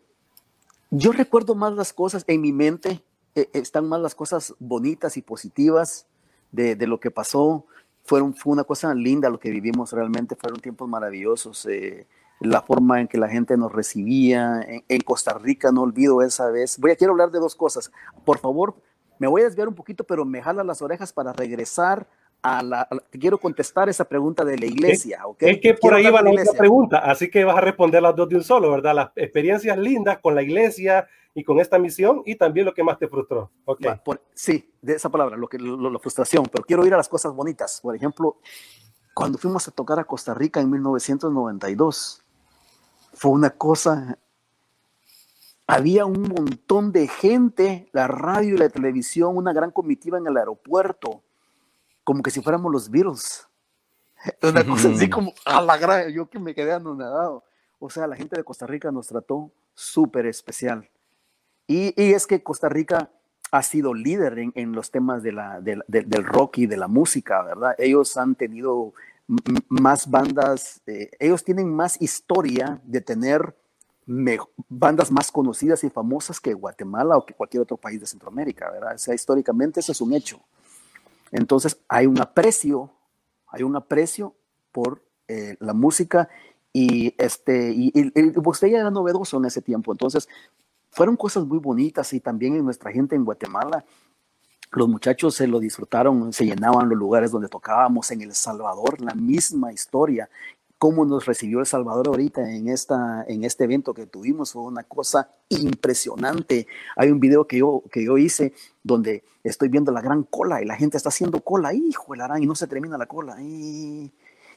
yo recuerdo más las cosas en mi mente, eh, están más las cosas bonitas y positivas de, de, lo que pasó. Fueron, fue una cosa linda lo que vivimos realmente, fueron tiempos maravillosos. Eh, la forma en que la gente nos recibía. En, Costa Rica, no olvido esa vez. Voy a quiero hablar de dos cosas. Por favor, me voy a desviar un poquito, pero me jala las orejas para regresar a la, quiero contestar esa pregunta de la iglesia, ¿ok? Es que por ahí va la otra pregunta, así que vas a responder las dos de un solo, ¿verdad? Las experiencias lindas con la iglesia y con esta misión y también lo que más te frustró, ¿ok? sí, de esa palabra, lo que la frustración, pero quiero ir a las cosas bonitas. Por ejemplo, cuando fuimos a tocar a Costa Rica en 1992, fue una cosa, había un montón de gente, la radio y la televisión, una gran comitiva en el aeropuerto, como que si fuéramos los virus. Una cosa así como a la gran, yo que me quedé anonadado. O sea, la gente de Costa Rica nos trató súper especial. Y, y, es que Costa Rica ha sido líder en, en los temas de la, del rock y de la música, ¿verdad? Ellos han tenido más bandas, eh, ellos tienen más historia de tener bandas más conocidas y famosas que Guatemala o que cualquier otro país de Centroamérica, ¿verdad? O sea, históricamente eso es un hecho. Entonces hay un aprecio, hay un aprecio por eh, la música y este, y, usted ya era novedoso en ese tiempo. Entonces fueron cosas muy bonitas y también en nuestra gente en Guatemala los muchachos se lo disfrutaron, se llenaban los lugares donde tocábamos en El Salvador, la misma historia. Cómo nos recibió El Salvador ahorita en, esta, en este evento que tuvimos fue una cosa impresionante. Hay un video que yo, que yo hice donde estoy viendo la gran cola y la gente está haciendo cola, hijo el y no se termina la cola. Y,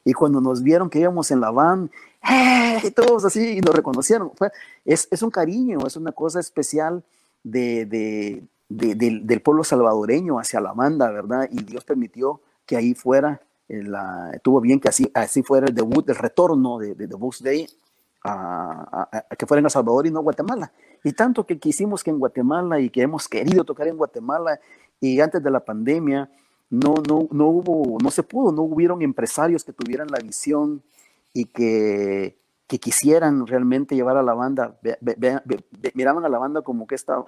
y cuando nos vieron que íbamos en la van, ¡eh! todos así, y nos reconocieron. es, es un cariño, es una cosa especial de, de, del pueblo salvadoreño hacia la banda, ¿verdad? Y Dios permitió que ahí fuera, eh, la, bien que así, así fuera el debut, el retorno de, de, Day a, que fuera en El Salvador y no Guatemala. Y tanto que quisimos que en Guatemala y que hemos querido tocar en Guatemala y antes de la pandemia no, no, no hubo, no se pudo, no hubieron empresarios que tuvieran la visión y que, que quisieran realmente llevar a la banda, miraban a la banda como que esta,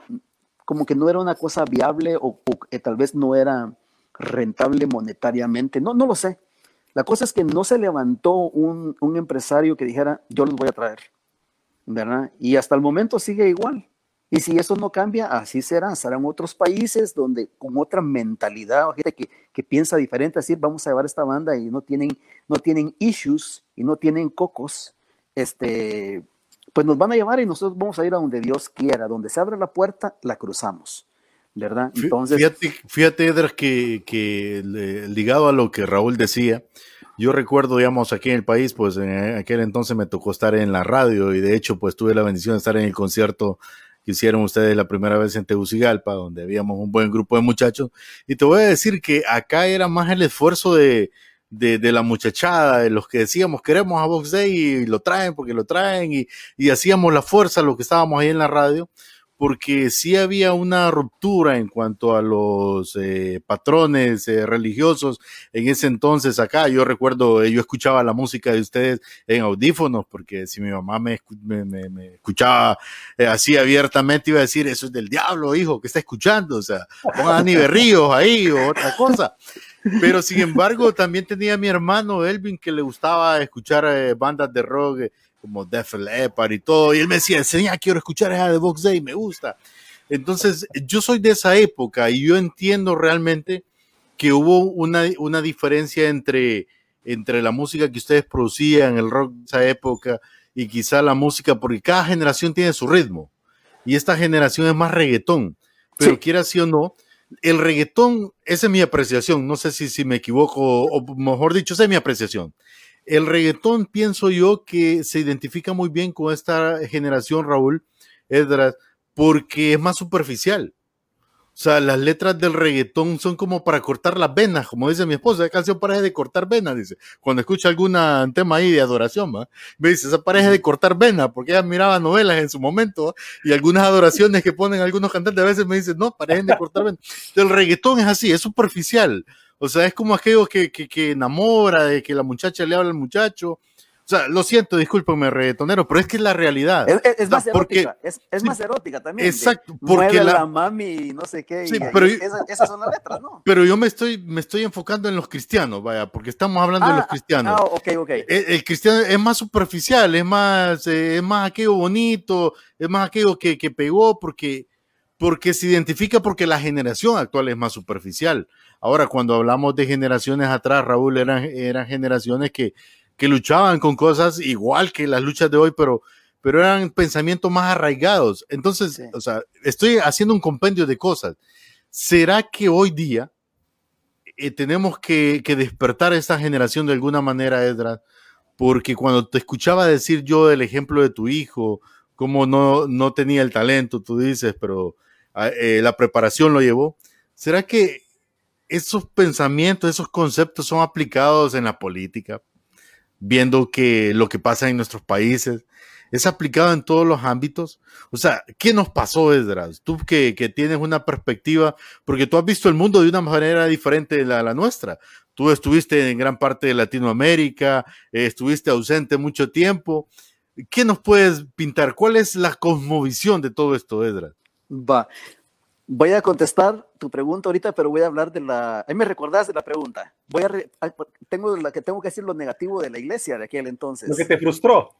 como que no era una cosa viable o, tal vez no era rentable monetariamente, no, no lo sé. La cosa es que no se levantó un, un empresario que dijera, yo los voy a traer, ¿verdad? Y hasta el momento sigue igual. Y si eso no cambia, así será. Serán otros países donde con otra mentalidad, gente que, que piensa diferente, decir, vamos a llevar esta banda y no tienen, no tienen issues y no tienen cocos, este, pues nos van a llevar y nosotros vamos a ir a donde Dios quiera. Donde se abre la puerta, la cruzamos. ¿Verdad? Entonces. Fíjate, fíjate Edras, que, que ligado a lo que Raúl decía, yo recuerdo, digamos, aquí en el país, pues en aquel entonces me tocó estar en la radio y de hecho, pues tuve la bendición de estar en el concierto que hicieron ustedes la primera vez en Tegucigalpa, donde habíamos un buen grupo de muchachos. Y te voy a decir que acá era más el esfuerzo de, de, de la muchachada, de los que decíamos queremos a Box Day y lo traen porque lo traen y, y hacíamos la fuerza, lo que estábamos ahí en la radio porque sí había una ruptura en cuanto a los eh, patrones eh, religiosos en ese entonces acá. Yo recuerdo, eh, yo escuchaba la música de ustedes en audífonos, porque si mi mamá me, me, escuchaba así abiertamente, iba a decir, eso es del diablo, hijo, que está escuchando? O sea, pongan a Berríos ahí o otra cosa. Pero sin embargo, también tenía mi hermano Elvin que le gustaba escuchar bandas de rock como Def Leppard y todo, y él me decía, enseña, quiero escuchar esa de Box Day, me gusta. Entonces, yo soy de esa época y yo entiendo realmente que hubo una, una diferencia entre, entre la música que ustedes producían, el rock de esa época, y quizá la música, porque cada generación tiene su ritmo. Y esta generación es más reggaetón. Pero quiera sí o no, el reggaetón, esa es mi apreciación. No sé si, si me equivoco, o mejor dicho, esa es mi apreciación. El reggaetón, pienso yo, que se identifica muy bien con esta generación, Raúl Edras, porque es más superficial. O sea, las letras del reggaetón son como para cortar las venas, como dice mi esposa, la canción parece de cortar venas, dice. Cuando escucha algún tema ahí de adoración, me dice, esa parece de cortar venas, porque ella miraba novelas en su momento, y algunas adoraciones que ponen algunos cantantes a veces me dicen, no, parecen de cortar venas. El reggaetón es así, es superficial. O sea, es como aquello que, que, enamora, de que la muchacha le habla al muchacho. O sea, lo siento, discúlpeme, reggaetonero, pero es que es la realidad. Es, más erótica, es, más erótica también. Exacto, porque la, mami no sé qué. pero, esas, son las letras, ¿no? Pero yo me estoy, me estoy enfocando en los cristianos, vaya, porque estamos hablando de los ah, cristianos. Ah, ok, ok. El, cristiano es más superficial, es más, eh, es más aquello bonito, es más aquello que, que pegó, porque, porque se identifica porque la generación actual es más superficial. Ahora, cuando hablamos de generaciones atrás, Raúl, eran, eran generaciones que, que luchaban con cosas igual que las luchas de hoy, pero, pero eran pensamientos más arraigados. Entonces, o sea, estoy haciendo un compendio de cosas. ¿Será que hoy día eh, tenemos que, que, despertar a esta generación de alguna manera, Edra? Porque cuando te escuchaba decir yo el ejemplo de tu hijo, cómo no, no tenía el talento, tú dices, pero ah, eh, la preparación lo llevó. ¿Será que esos pensamientos, esos conceptos son aplicados en la política, viendo que lo que pasa en nuestros países es aplicado en todos los ámbitos. O sea, ¿qué nos pasó, Esdras? Tú que, tienes una perspectiva, porque tú has visto el mundo de una manera diferente de la, nuestra. Tú estuviste en gran parte de Latinoamérica, eh, estuviste ausente mucho tiempo. ¿Qué nos puedes pintar? ¿Cuál es la cosmovisión de todo esto, Edras? Va, Voy a contestar tu pregunta ahorita, pero voy a hablar de la. Ahí me recordás de la pregunta. Voy a tengo la que tengo que decir lo negativo de la iglesia de aquel entonces. Lo que te frustró.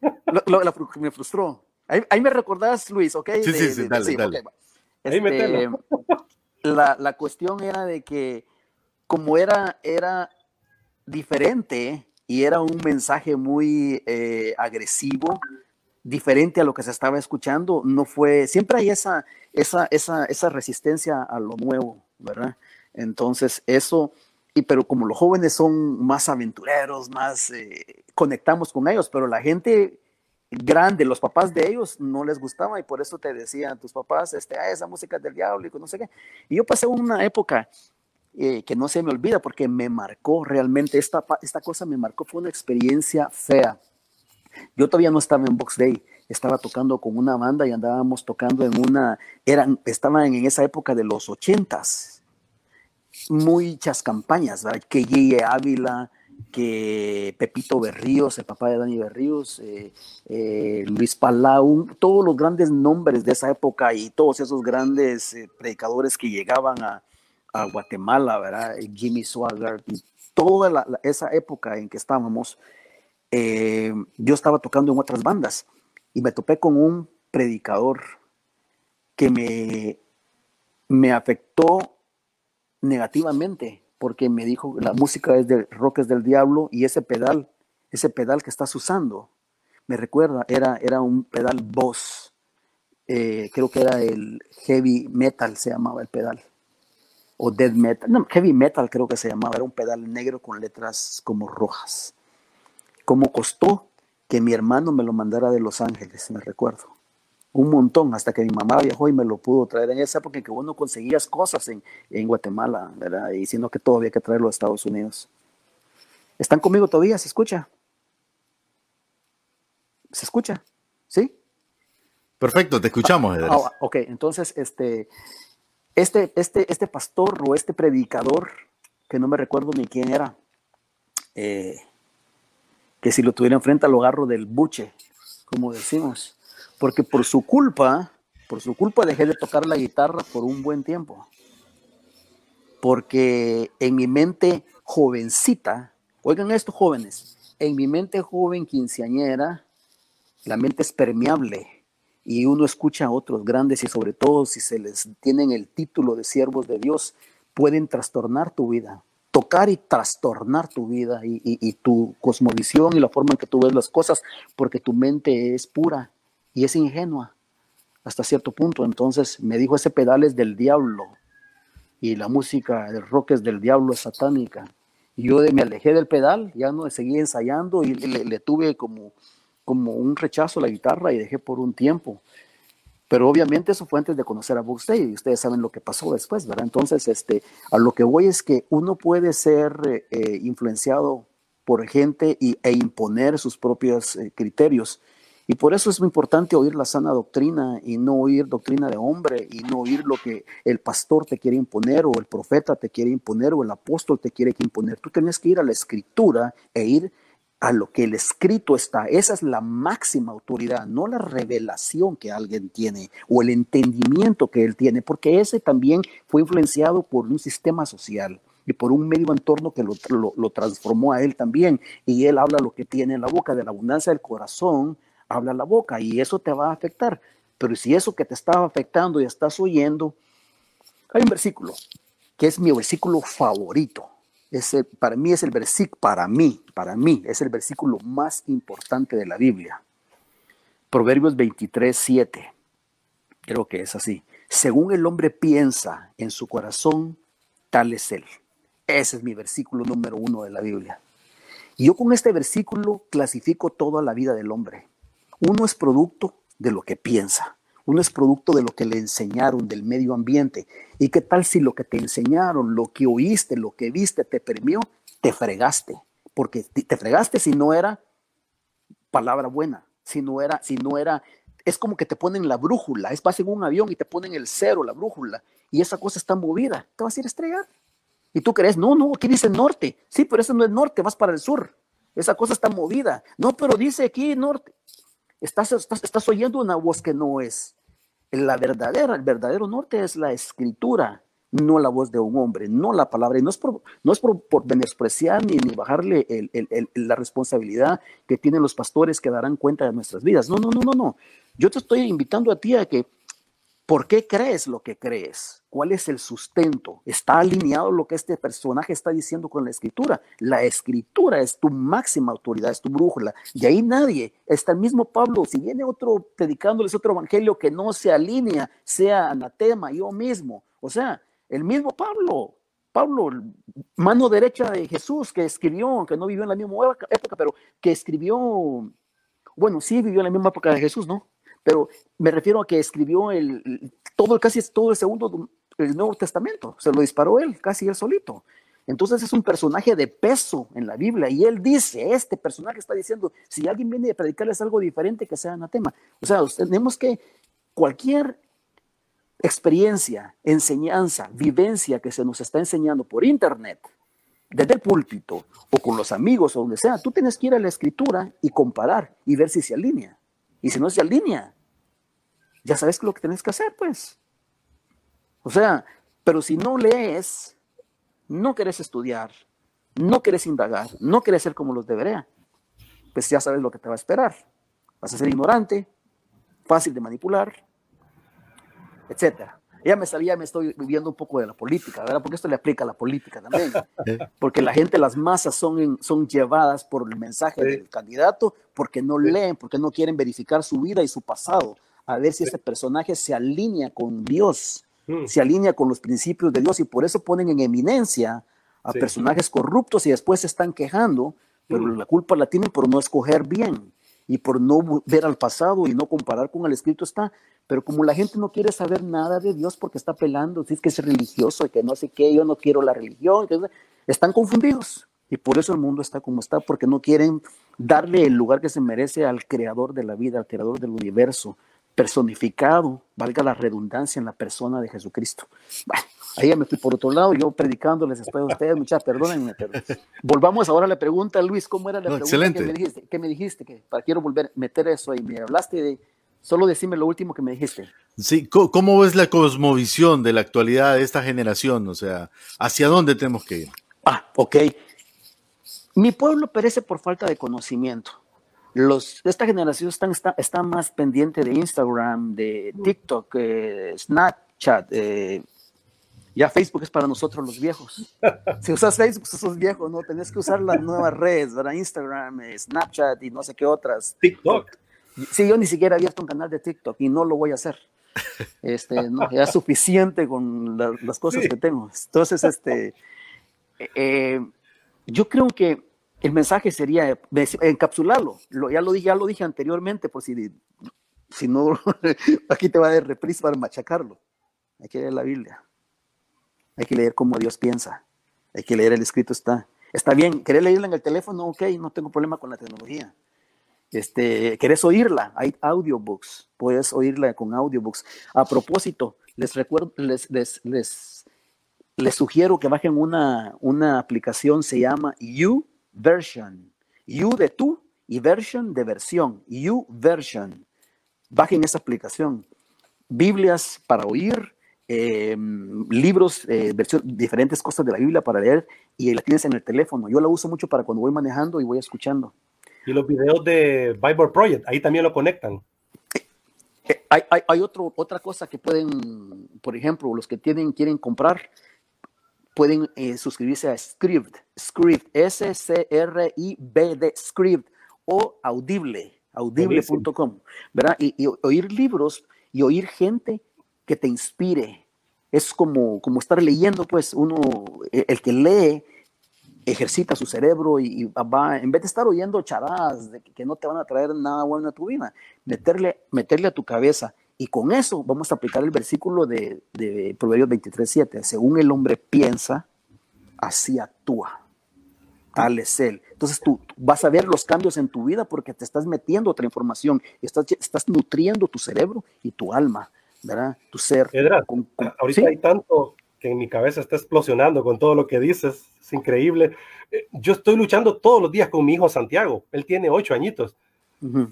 Lo, que me frustró. Ahí, me recordás, Luis, ¿ok? Sí, sí, sí, dale, dale. Este, la, la cuestión era de que como era, era diferente y era un mensaje muy eh, agresivo, diferente a lo que se estaba escuchando, no fue, siempre hay esa, esa, esa, esa resistencia a lo nuevo, ¿verdad? Entonces, eso, y pero como los jóvenes son más aventureros, más eh, conectamos con ellos, pero la gente grande, los papás de ellos no les gustaba y por eso te decían tus papás, este, ah, esa música del diablo y no sé qué. Y yo pasé una época eh, que no se me olvida porque me marcó realmente, esta, esta cosa me marcó, fue una experiencia fea yo todavía no estaba en Box Day, estaba tocando con una banda y andábamos tocando en una, eran, estaban en esa época de los ochentas, muchas campañas, ¿verdad? Que Guille Ávila, que Pepito Berríos, el papá de Dani Berríos, eh, eh, Luis Palau, todos los grandes nombres de esa época y todos esos grandes eh, predicadores que llegaban a, Guatemala, ¿verdad? Jimmy Swaggart toda esa época en que estábamos, yo estaba tocando en otras bandas y me topé con un predicador que me, me afectó negativamente porque me dijo, la música es de rock es del diablo y ese pedal, ese pedal que estás usando, me recuerda, era, era un pedal Boss, eh, creo que era el heavy metal se llamaba el pedal, o dead metal, no, heavy metal creo que se llamaba, era un pedal negro con letras como rojas. ¿Cómo costó que mi hermano me lo mandara de Los Ángeles, me recuerdo? un montón, hasta que mi mamá viajó y me lo pudo traer en esa época en que vos no conseguías cosas en, en Guatemala, ¿verdad? Y sino que todo había que traerlo a Estados Unidos. ¿Están conmigo todavía? ¿Se escucha? ¿Se escucha? ¿Sí? Perfecto, te escuchamos, ah, ah, ok, entonces, este, este, este, este pastor o este predicador, que no me recuerdo ni quién era, eh, que si lo tuviera enfrente lo agarro del buche, como decimos porque por su culpa, por su culpa dejé de tocar la guitarra por un buen tiempo. Porque en mi mente jovencita, oigan esto jóvenes, en mi mente joven quinceañera, la mente es permeable y uno escucha a otros grandes y sobre todo si se les tienen el título de siervos de Dios, pueden trastornar tu vida, tocar y trastornar tu vida y, tu cosmovisión y la forma en que tú ves las cosas, porque tu mente es pura y es ingenua hasta cierto punto. Entonces me dijo, ese pedal es del diablo y la música del rock es del diablo, satánica. Y yo me alejé del pedal, ya no seguí ensayando y le, tuve como, como un rechazo a la guitarra y dejé por un tiempo. Pero obviamente eso fue antes de conocer a Day y ustedes saben lo que pasó después, ¿verdad? Entonces, este, a lo que voy es que uno puede ser eh, eh, influenciado por gente y, e imponer sus propios eh, criterios y por eso es muy importante oír la sana doctrina y no oír doctrina de hombre y no oír lo que el pastor te quiere imponer o el profeta te quiere imponer o el apóstol te quiere imponer. Tú tienes que ir a la escritura e ir a lo que el escrito está. Esa es la máxima autoridad, no la revelación que alguien tiene o el entendimiento que él tiene, porque ese también fue influenciado por un sistema social y por un medio entorno que lo, lo transformó a él también. Y él habla lo que tiene en la boca, de la abundancia del corazón habla la boca y eso te va a afectar. Pero si eso que te estaba afectando y estás oyendo, hay un versículo que es mi versículo favorito. Ese, para mí es el versículo, para mí, para mí es el versículo más importante de la Biblia. Proverbios 23, 7. Creo que es así. Según el hombre piensa en su corazón, tal es él. Ese es mi versículo número uno de la Biblia. Y yo con este versículo clasifico toda la vida del hombre. Uno es producto de lo que piensa, uno es producto de lo que le enseñaron del medio ambiente. ¿Y qué tal si lo que te enseñaron, lo que oíste, lo que viste, te permió? Te fregaste, porque te fregaste si no era palabra buena, si no era, si no era, es como que te ponen la brújula, es vas en un avión y te ponen el cero, la brújula, y esa cosa está movida, te vas a ir a estrellar. Y tú crees, no, no, aquí dice norte, sí, pero ese no es norte, vas para el sur, esa cosa está movida, no, pero dice aquí norte, Estás, estás, oyendo una voz que no es la verdadera. El verdadero norte es la escritura, no la voz de un hombre, no la palabra. Y no es por, no es por, menospreciar ni, ni bajarle la responsabilidad que tienen los pastores que darán cuenta de nuestras vidas. No, no, no, no, no. Yo te estoy invitando a ti a que ¿Por qué crees lo que crees? ¿Cuál es el sustento? ¿Está alineado lo que este personaje está diciendo con la escritura? La escritura es tu máxima autoridad, es tu brújula. Y ahí nadie, está el mismo Pablo, si viene otro predicándoles otro evangelio que no se alinea, sea anatema, yo mismo. O sea, el mismo Pablo, Pablo, mano derecha de Jesús, que escribió, que no vivió en la misma época, pero que escribió, bueno, sí vivió en la misma época de Jesús, ¿no? Pero me refiero a que escribió el, todo, casi todo el segundo, el Nuevo Testamento, se lo disparó él, casi él solito. Entonces es un personaje de peso en la Biblia y él dice, este personaje está diciendo, si alguien viene a predicarles algo diferente que sea anatema. O sea, tenemos que cualquier experiencia, enseñanza, vivencia que se nos está enseñando por internet, desde el púlpito o con los amigos o donde sea, tú tienes que ir a la escritura y comparar y ver si se alinea. Y si no se alinea, ya sabes lo que tienes que hacer, pues. O sea, pero si no lees, no querés estudiar, no querés indagar, no querés ser como los debería, pues ya sabes lo que te va a esperar. Vas a ser ignorante, fácil de manipular, etcétera. Ya me salía, me estoy viviendo un poco de la política, ¿verdad? Porque esto le aplica a la política también. Porque la gente, las masas son, son llevadas por el mensaje del candidato porque no leen, porque no quieren verificar su vida y su pasado, a ver si ese personaje se alinea con Dios, mm. se alinea con los principios de Dios y por eso ponen en eminencia a personajes corruptos y después se están quejando, pero mm. la culpa la tienen por no escoger bien y por no ver al pasado y no comparar con el escrito está. Pero como la gente no quiere saber nada de Dios porque está pelando, si es que es religioso y que no sé qué, yo no quiero la religión, están confundidos. Y por eso el mundo está como está, porque no quieren darle el lugar que se merece al creador de la vida, al creador del universo, personificado, valga la redundancia, en la persona de Jesucristo. Bueno, ahí ya me fui por otro lado, yo predicándoles después a ustedes, muchas perdónenme, pero volvamos ahora a la pregunta, Luis, ¿cómo era la pregunta que me dijiste? ¿Qué me dijiste? Que para quiero volver a meter eso ahí, me hablaste de, solo decime lo último que me dijiste. Sí, ¿cómo ves la cosmovisión de la actualidad de esta generación? O sea, ¿hacia dónde tenemos que ir? Ah, ok. Mi pueblo perece por falta de conocimiento los, esta generación está, está, más pendiente de Instagram, de TikTok, eh, Snapchat. Eh, ya Facebook es para nosotros los viejos. Si usas Facebook, sos viejo, ¿no? Tenés que usar las nuevas redes, ¿verdad? Instagram, eh, Snapchat y no sé qué otras. TikTok. Sí, yo ni siquiera he abierto un canal de TikTok y no lo voy a hacer. Este, no, ya es suficiente con las cosas que tengo. Entonces, este, yo creo que el mensaje sería encapsularlo. Lo, ya, lo dije, anteriormente, por si, si no, aquí te va a dar reprise para machacarlo. Hay que leer la Biblia. Hay que leer cómo Dios piensa. Hay que leer el escrito está. Está bien, ¿querés leerla en el teléfono? Ok, no tengo problema con la tecnología. Este, ¿Querés oírla? Hay audiobooks. Puedes oírla con audiobooks. A propósito, les recuerdo, les, les, les, les sugiero que bajen una, una aplicación, se llama You version. You de tú y version de versión. You version. Bajen esa aplicación. Biblias para oír, em, libros, eh, diferentes cosas de la Biblia para leer y la tienes en el teléfono. Yo la uso mucho para cuando voy manejando y voy escuchando. Y los videos de Bible Project, ahí también lo conectan. Eh, hay, hay, otro, otra cosa que pueden, por ejemplo, los que tienen, quieren comprar, pueden eh, suscribirse a Script, Script, S-C-R-I-B-D, Script, o Audible, audible.com, ¿verdad? Y, oír libros y oír gente que te inspire. Es como, como estar leyendo, pues uno, e, el que lee, ejercita su cerebro y, va, en vez de estar oyendo charadas de que no te van a traer nada bueno a tu vida, meterle, meterle a tu cabeza y con eso vamos a aplicar el versículo de, de Proverbios 23.7. Según el hombre piensa, así actúa. Tal es él. Entonces tú vas a ver los cambios en tu vida porque te estás metiendo otra información. Estás, estás nutriendo tu cerebro y tu alma, ¿verdad? Tu ser. ahorita hay tanto que en mi cabeza está explosionando con todo lo que dices. Es increíble. Eh, yo estoy luchando todos los días con mi hijo Santiago. Él tiene ocho añitos.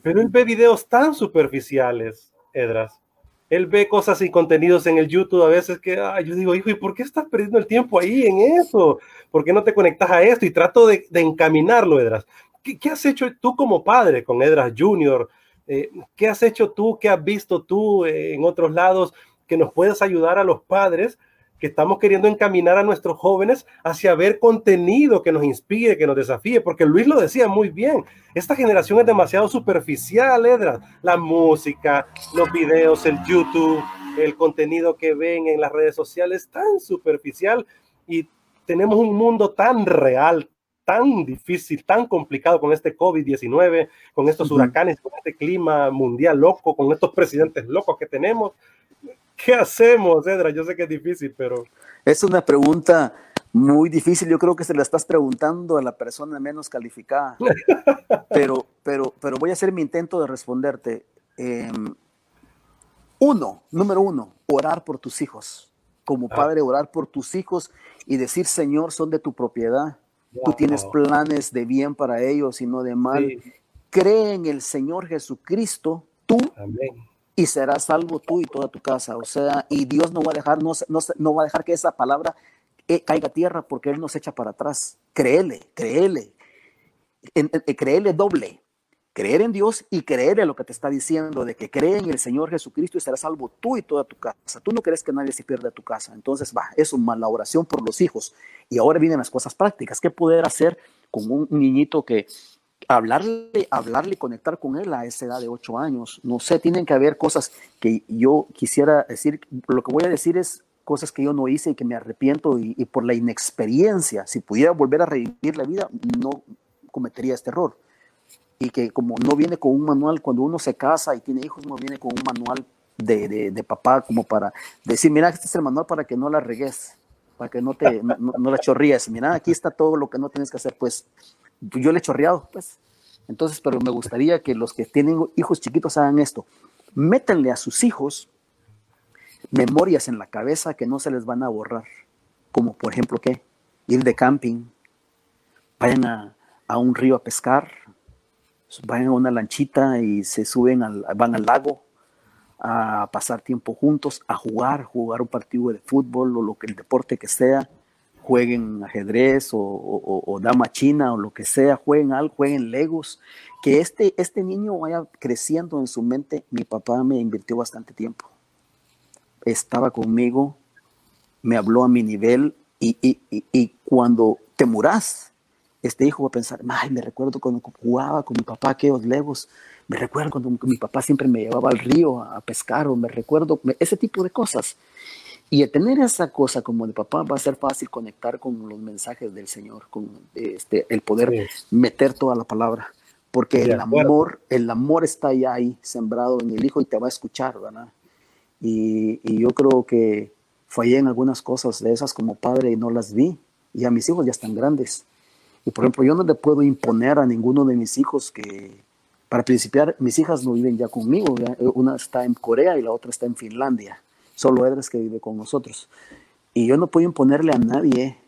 Pero él ve videos tan superficiales, Edras. Él ve cosas y contenidos en el YouTube a veces que yo digo, hijo, ¿y por qué estás perdiendo el tiempo ahí en eso? ¿Por qué no te conectas a esto? Y trato de, encaminarlo, Edras. ¿Qué, has hecho tú como padre con Edras Junior? Eh, ¿Qué has hecho tú? ¿Qué has visto tú eh, en otros lados que nos puedas ayudar a los padres que estamos queriendo encaminar a nuestros jóvenes hacia ver contenido que nos inspire, que nos desafíe, porque Luis lo decía muy bien, esta generación es demasiado superficial, Edra, la música, los videos, el YouTube, el contenido que ven en las redes sociales, tan superficial y tenemos un mundo tan real, tan difícil, tan complicado con este COVID-19, con estos huracanes, con este clima mundial loco, con estos presidentes locos que tenemos, ¿Qué hacemos, Edra? Yo sé que es difícil, pero... Es una pregunta muy difícil. Yo creo que se la estás preguntando a la persona menos calificada. pero, pero, pero voy a hacer mi intento de responderte. Em, uno, número uno, orar por tus hijos. Como ah. padre, orar por tus hijos y decir, Señor, son de tu propiedad. Tú tienes planes de bien para ellos y no de mal. Cree en el Señor Jesucristo, tú, y serás salvo tú y toda tu casa. O sea, y Dios no va a dejar, no, no, va a dejar que esa palabra eh, caiga a tierra porque Él nos echa para atrás. Créele, créele. créele doble creer en Dios y creer en lo que te está diciendo, de que cree en el Señor Jesucristo y serás salvo tú y toda tu casa. Tú no crees que nadie se pierda tu casa. Entonces, va, es una mala oración por los hijos. Y ahora vienen las cosas prácticas. ¿Qué poder hacer con un niñito que hablarle, hablarle conectar con él a esa edad de ocho años? No sé, tienen que haber cosas que yo quisiera decir. Lo que voy a decir es cosas que yo no hice y que me arrepiento y, por la inexperiencia, si pudiera volver a revivir la vida, no cometería este error y que como no viene con un manual, cuando uno se casa y tiene hijos, no viene con un manual de, de, papá como para decir, mira, este es el manual para que no la regues, para que no, te, no, la chorríes, mira, aquí está todo lo que no tienes que hacer, pues yo le he chorreado, pues. Entonces, pero me gustaría que los que tienen hijos chiquitos hagan esto, métanle a sus hijos memorias en la cabeza que no se les van a borrar, como por ejemplo, ¿qué? Ir de camping, vayan a, a un río a pescar, van a una lanchita y se suben, al, van al lago a pasar tiempo juntos, a jugar, jugar un partido de fútbol o lo que el deporte que sea, jueguen ajedrez o, dama china o lo que sea, jueguen algo, jueguen legos, que este, este niño vaya creciendo en su mente. Mi papá me invirtió bastante tiempo, estaba conmigo, me habló a mi nivel y, y, y cuando te muras, este hijo va a pensar, ay, me recuerdo cuando jugaba con mi papá aquellos legos, me recuerdo cuando mi papá siempre me llevaba al río a pescar, o me recuerdo ese tipo de cosas. Y tener esa cosa como de papá va a ser fácil conectar con los mensajes del Señor, con este, el poder meter toda la palabra, porque el amor, el amor está ya ahí sembrado en el hijo y te va a escuchar, ¿verdad? Y, y yo creo que fallé en algunas cosas de esas como padre y no las vi, y a mis hijos ya están grandes y por ejemplo, yo no le puedo imponer a ninguno de mis hijos que, para principiar, mis hijas no viven ya conmigo. Una está en Corea y la otra está en Finlandia. Solo Edres que vive con nosotros. Y yo no puedo imponerle a nadie,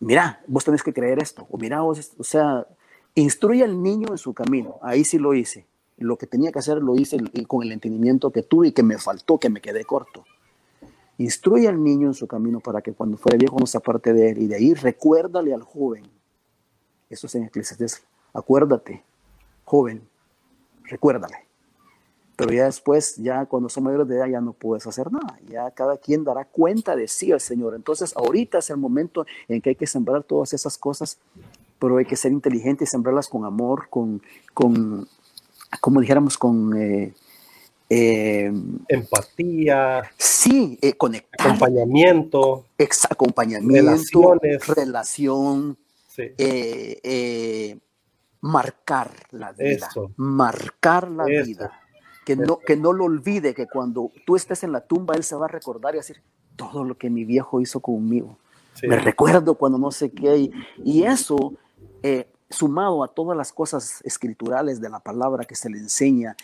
mira, vos tenés que creer esto. O mira, vos, o sea, instruye al niño en su camino. Ahí sí lo hice. Lo que tenía que hacer lo hice con el entendimiento que tuve y que me faltó, que me quedé corto. Instruye al niño en su camino para que cuando fuera viejo no se aparte de él. Y de ahí recuérdale al joven eso es en Eclesiastes. Acuérdate, joven, recuérdale. Pero ya después, ya cuando son mayores de edad, ya no puedes hacer nada. Ya cada quien dará cuenta de sí al Señor. Entonces, ahorita es el momento en que hay que sembrar todas esas cosas, pero hay que ser inteligente y sembrarlas con amor, con, con como dijéramos, con... Eh, eh, empatía, sí, eh, conectar, acompañamiento, ex acompañamiento, relación, eh, eh, marcar la vida, marcar la vida. Que no, que no lo olvide, que cuando tú estés en la tumba, él se va a recordar y decir, todo lo que mi viejo hizo conmigo. Me recuerdo cuando no sé qué. Y, eso, eh, sumado a todas las cosas escriturales de la palabra que se le enseña,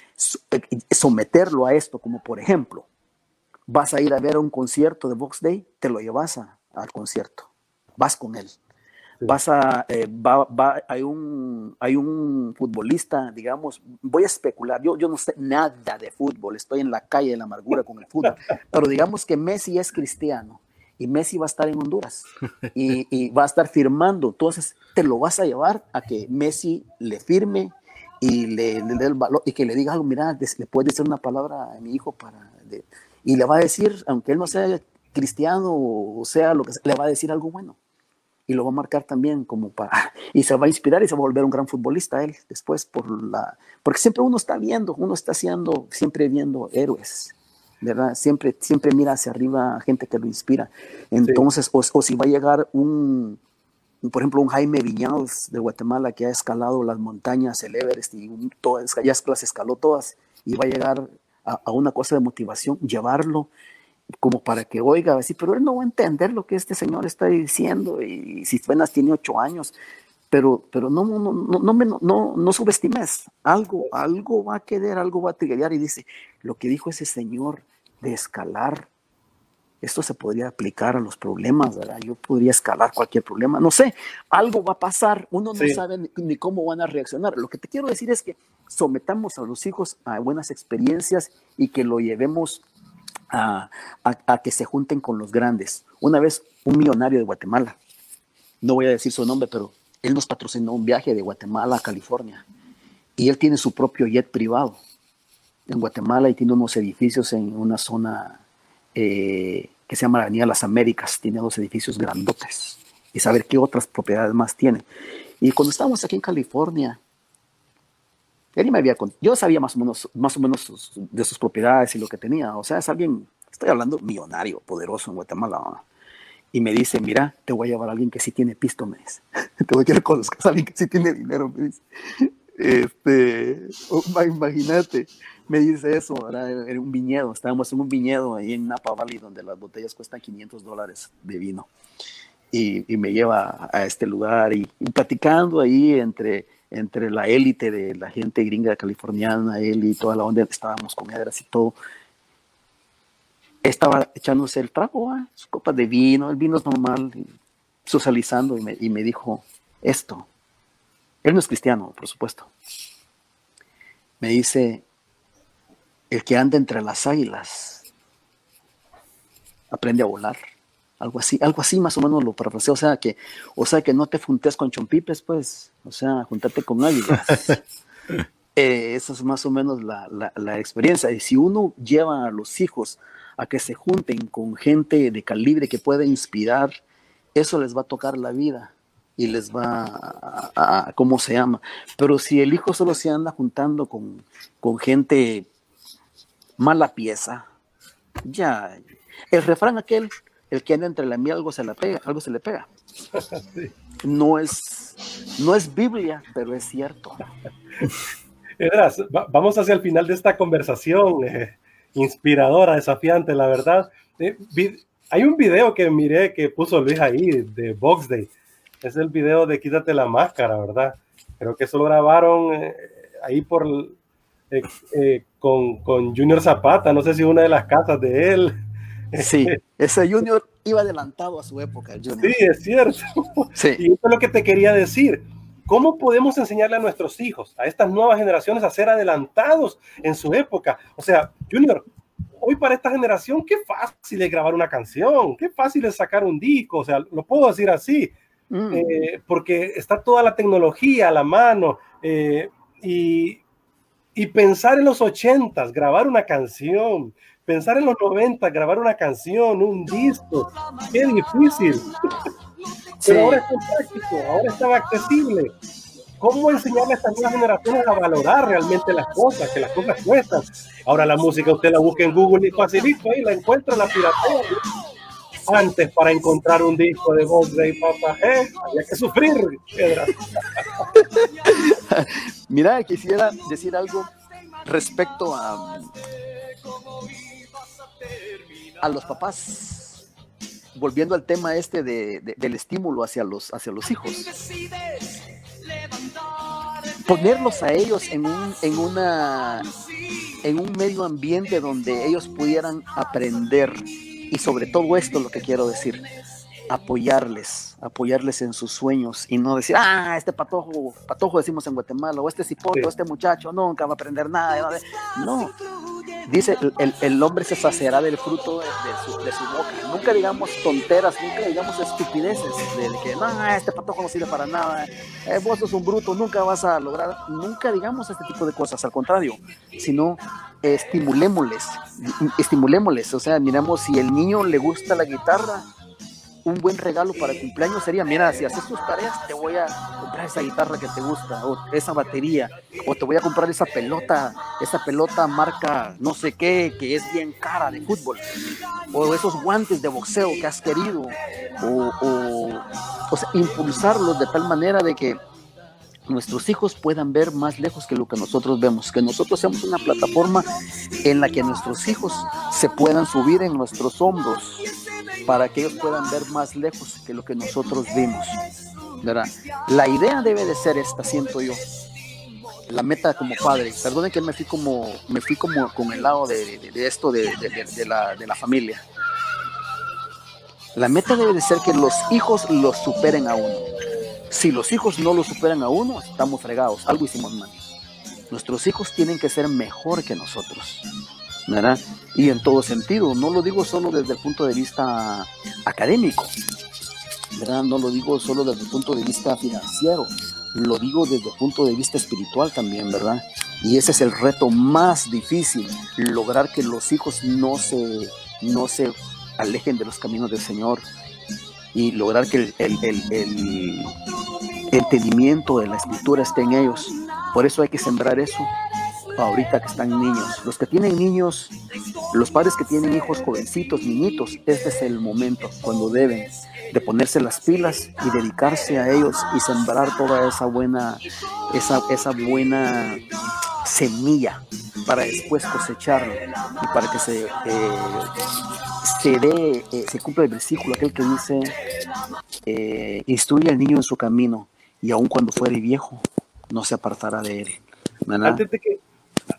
someterlo a esto, como por ejemplo, vas a ir a ver un concierto de Box Day, te lo llevas al concierto, vas con él vas a, eh, va, hay, un, hay un futbolista, digamos, voy a especular, yo, yo no sé nada de fútbol, estoy en la calle de la amargura con el fútbol, pero digamos que Messi es cristiano y Messi va a estar en Honduras y, va a estar firmando, entonces te lo vas a llevar a que Messi le firme y le, dé el valor y que le diga algo, mira, le puedes decir una palabra a mi hijo para... y le va a decir, aunque él no sea cristiano o sea lo que sea, le va a decir algo bueno y lo va a marcar también como para y se va a inspirar y se va a volver un gran futbolista él después por la porque siempre uno está viendo uno está haciendo siempre viendo héroes verdad siempre siempre mira hacia arriba a gente que lo inspira. Entonces o, si va a llegar un por ejemplo un Jaime Viñados de Guatemala que ha escalado las montañas el Everest y todas ya las escaló todas y va a llegar a, a una cosa de motivación llevarlo como para que oiga, decir, pero él no va a entender lo que este señor está diciendo y si apenas tiene ocho años, pero, pero no, no, no, no, no, no, subestimes, algo, algo va a quedar, algo va a triguear y dice, lo que dijo ese señor de escalar esto se podría aplicar a los problemas, ¿verdad? Yo podría escalar cualquier problema, no sé, algo va a pasar, uno no sabe ni, cómo van a reaccionar. Lo que te quiero decir es que sometamos a los hijos a buenas experiencias y que lo llevemos a, que se junten con los grandes. Una vez un millonario de Guatemala, no voy a decir su nombre, pero él nos patrocinó un viaje de Guatemala a California y él tiene su propio jet privado en Guatemala y tiene unos edificios en una zona eh, que se llama la Avenida Las Américas, tiene dos edificios grandotes y saber qué otras propiedades más tiene. Y cuando estábamos aquí en California, él me había yo sabía más o menos, más o menos de sus propiedades y lo que tenía. O sea, es alguien, estoy hablando millonario, poderoso en Guatemala. Y me dice, mira, te voy a llevar a alguien que sí tiene pisto, me dice. te voy a llevar con a alguien que sí tiene dinero, me dice. Este, oh, imagínate, me dice eso, era, un viñedo, estábamos en un viñedo ahí en Napa Valley donde las botellas cuestan 500 dólares de vino. Y, y me lleva a este lugar y, platicando ahí entre, entre la élite de la gente gringa californiana, él y toda la onda, estábamos con y todo. Estaba echándose el trago, ¿eh? sus copas de vino, el vino es normal, socializando y me, y me dijo esto él no es cristiano, por supuesto. Me dice, el que anda entre las águilas aprende a volar. Algo así, algo así más o menos lo parafraseo. O sea que, o sea que no te juntes con chompipes, pues. O sea, juntate con águilas. eh, esa es más o menos la, la experiencia. Y si uno lleva a los hijos a que se junten con gente de calibre que pueda inspirar, eso les va a tocar la vida y les va a, cómo se llama. Pero si el hijo solo se anda juntando con, con gente mala pieza, ya. El refrán aquel, el que anda entre la miel, algo se le pega, algo se le pega. No es, no es Biblia, pero es cierto. Edras, vamos hacia el final de esta conversación, eh, inspiradora, desafiante, la verdad. Eh, hay un video que miré que puso Luis ahí de Box Day es el video de Quítate la máscara, ¿verdad? Creo que eso lo grabaron eh, ahí por con, con, Junior Zapata, no sé si una de las casas de él. Sí, ese Junior iba adelantado a su época. Junior. Sí, es cierto. Sí. Y eso es lo que te quería decir. ¿Cómo podemos enseñarle a nuestros hijos, a estas nuevas generaciones, a ser adelantados en su época? O sea, Junior, hoy para esta generación, qué fácil es grabar una canción, qué fácil es sacar un disco, o sea, lo puedo decir así. Mm. Eh, porque está toda la tecnología a la mano eh, y, y, pensar en los ochentas, grabar una canción, pensar en los noventas, grabar una canción, un disco, qué difícil. Pero ahora está práctico, ahora está accesible. ¿Cómo enseñarle a estas nuevas generaciones a valorar realmente las cosas, que las cosas cuestan? Ahora la música usted la busca en Google y facilito ahí la encuentra, la piratea antes para encontrar un disco de Bob y Papa, ¿eh? había que sufrir. Mira, quisiera decir algo respecto a, a los papás, volviendo al tema este de, del estímulo hacia los, hacia los hijos. Ponerlos a ellos en un, en, una, en un medio ambiente donde ellos pudieran aprender. Y sobre todo esto lo que quiero decir, apoyarles, apoyarles en sus sueños y no decir, ah, este patojo, patojo decimos en Guatemala, o este cipoto, este muchacho nunca va a aprender nada. No, dice, el, el hombre se saciará del fruto de, su, de, su, boca. Nunca digamos tonteras, nunca digamos estupideces, de que, no, este patojo no sirve para nada, eh, vos sos un bruto, nunca vas a lograr, nunca digamos este tipo de cosas, al contrario, sino estimulémosles, estimulémosles, o sea, miramos si el niño le gusta la guitarra, un buen regalo para el cumpleaños sería, mira, si haces tus tareas, te voy a comprar esa guitarra que te gusta, o esa batería, o te voy a comprar esa pelota, esa pelota marca no sé qué, que es bien cara de fútbol, o esos guantes de boxeo que has querido, o, o, sea, impulsarlos de tal manera de que nuestros hijos puedan ver más lejos que lo que nosotros vemos, que nosotros seamos una plataforma en la que nuestros hijos se puedan subir en nuestros hombros para que ellos puedan ver más lejos que lo que nosotros vimos. ¿verdad? La idea debe de ser esta, siento yo. La meta como padre, perdonen que me fui como, me fui como con el lado de, esto de, la, de la familia. La meta debe de ser que los hijos los superen a uno. Si los hijos no lo superan a uno, estamos fregados, algo hicimos mal. Nuestros hijos tienen que ser mejor que nosotros, ¿verdad? Y en todo sentido, no lo digo solo desde el punto de vista académico, ¿verdad? No lo digo solo desde el punto de vista financiero, lo digo desde el punto de vista espiritual también, ¿verdad? Y ese es el reto más difícil, lograr que los hijos no se, no se alejen de los caminos del Señor y lograr que el, entendimiento de la escritura esté en ellos. Por eso hay que sembrar eso ahorita que están niños. Los que tienen niños, los padres que tienen hijos jovencitos, niñitos, este es el momento cuando deben de ponerse las pilas y dedicarse a ellos y sembrar toda esa buena, esa, esa buena semilla para después cosecharlo y para que se, eh, se dé, eh, se cumpla el versículo aquel que dice, eh, instruye al niño en su camino y aun cuando fuere viejo, no se apartará de él. Antes de que,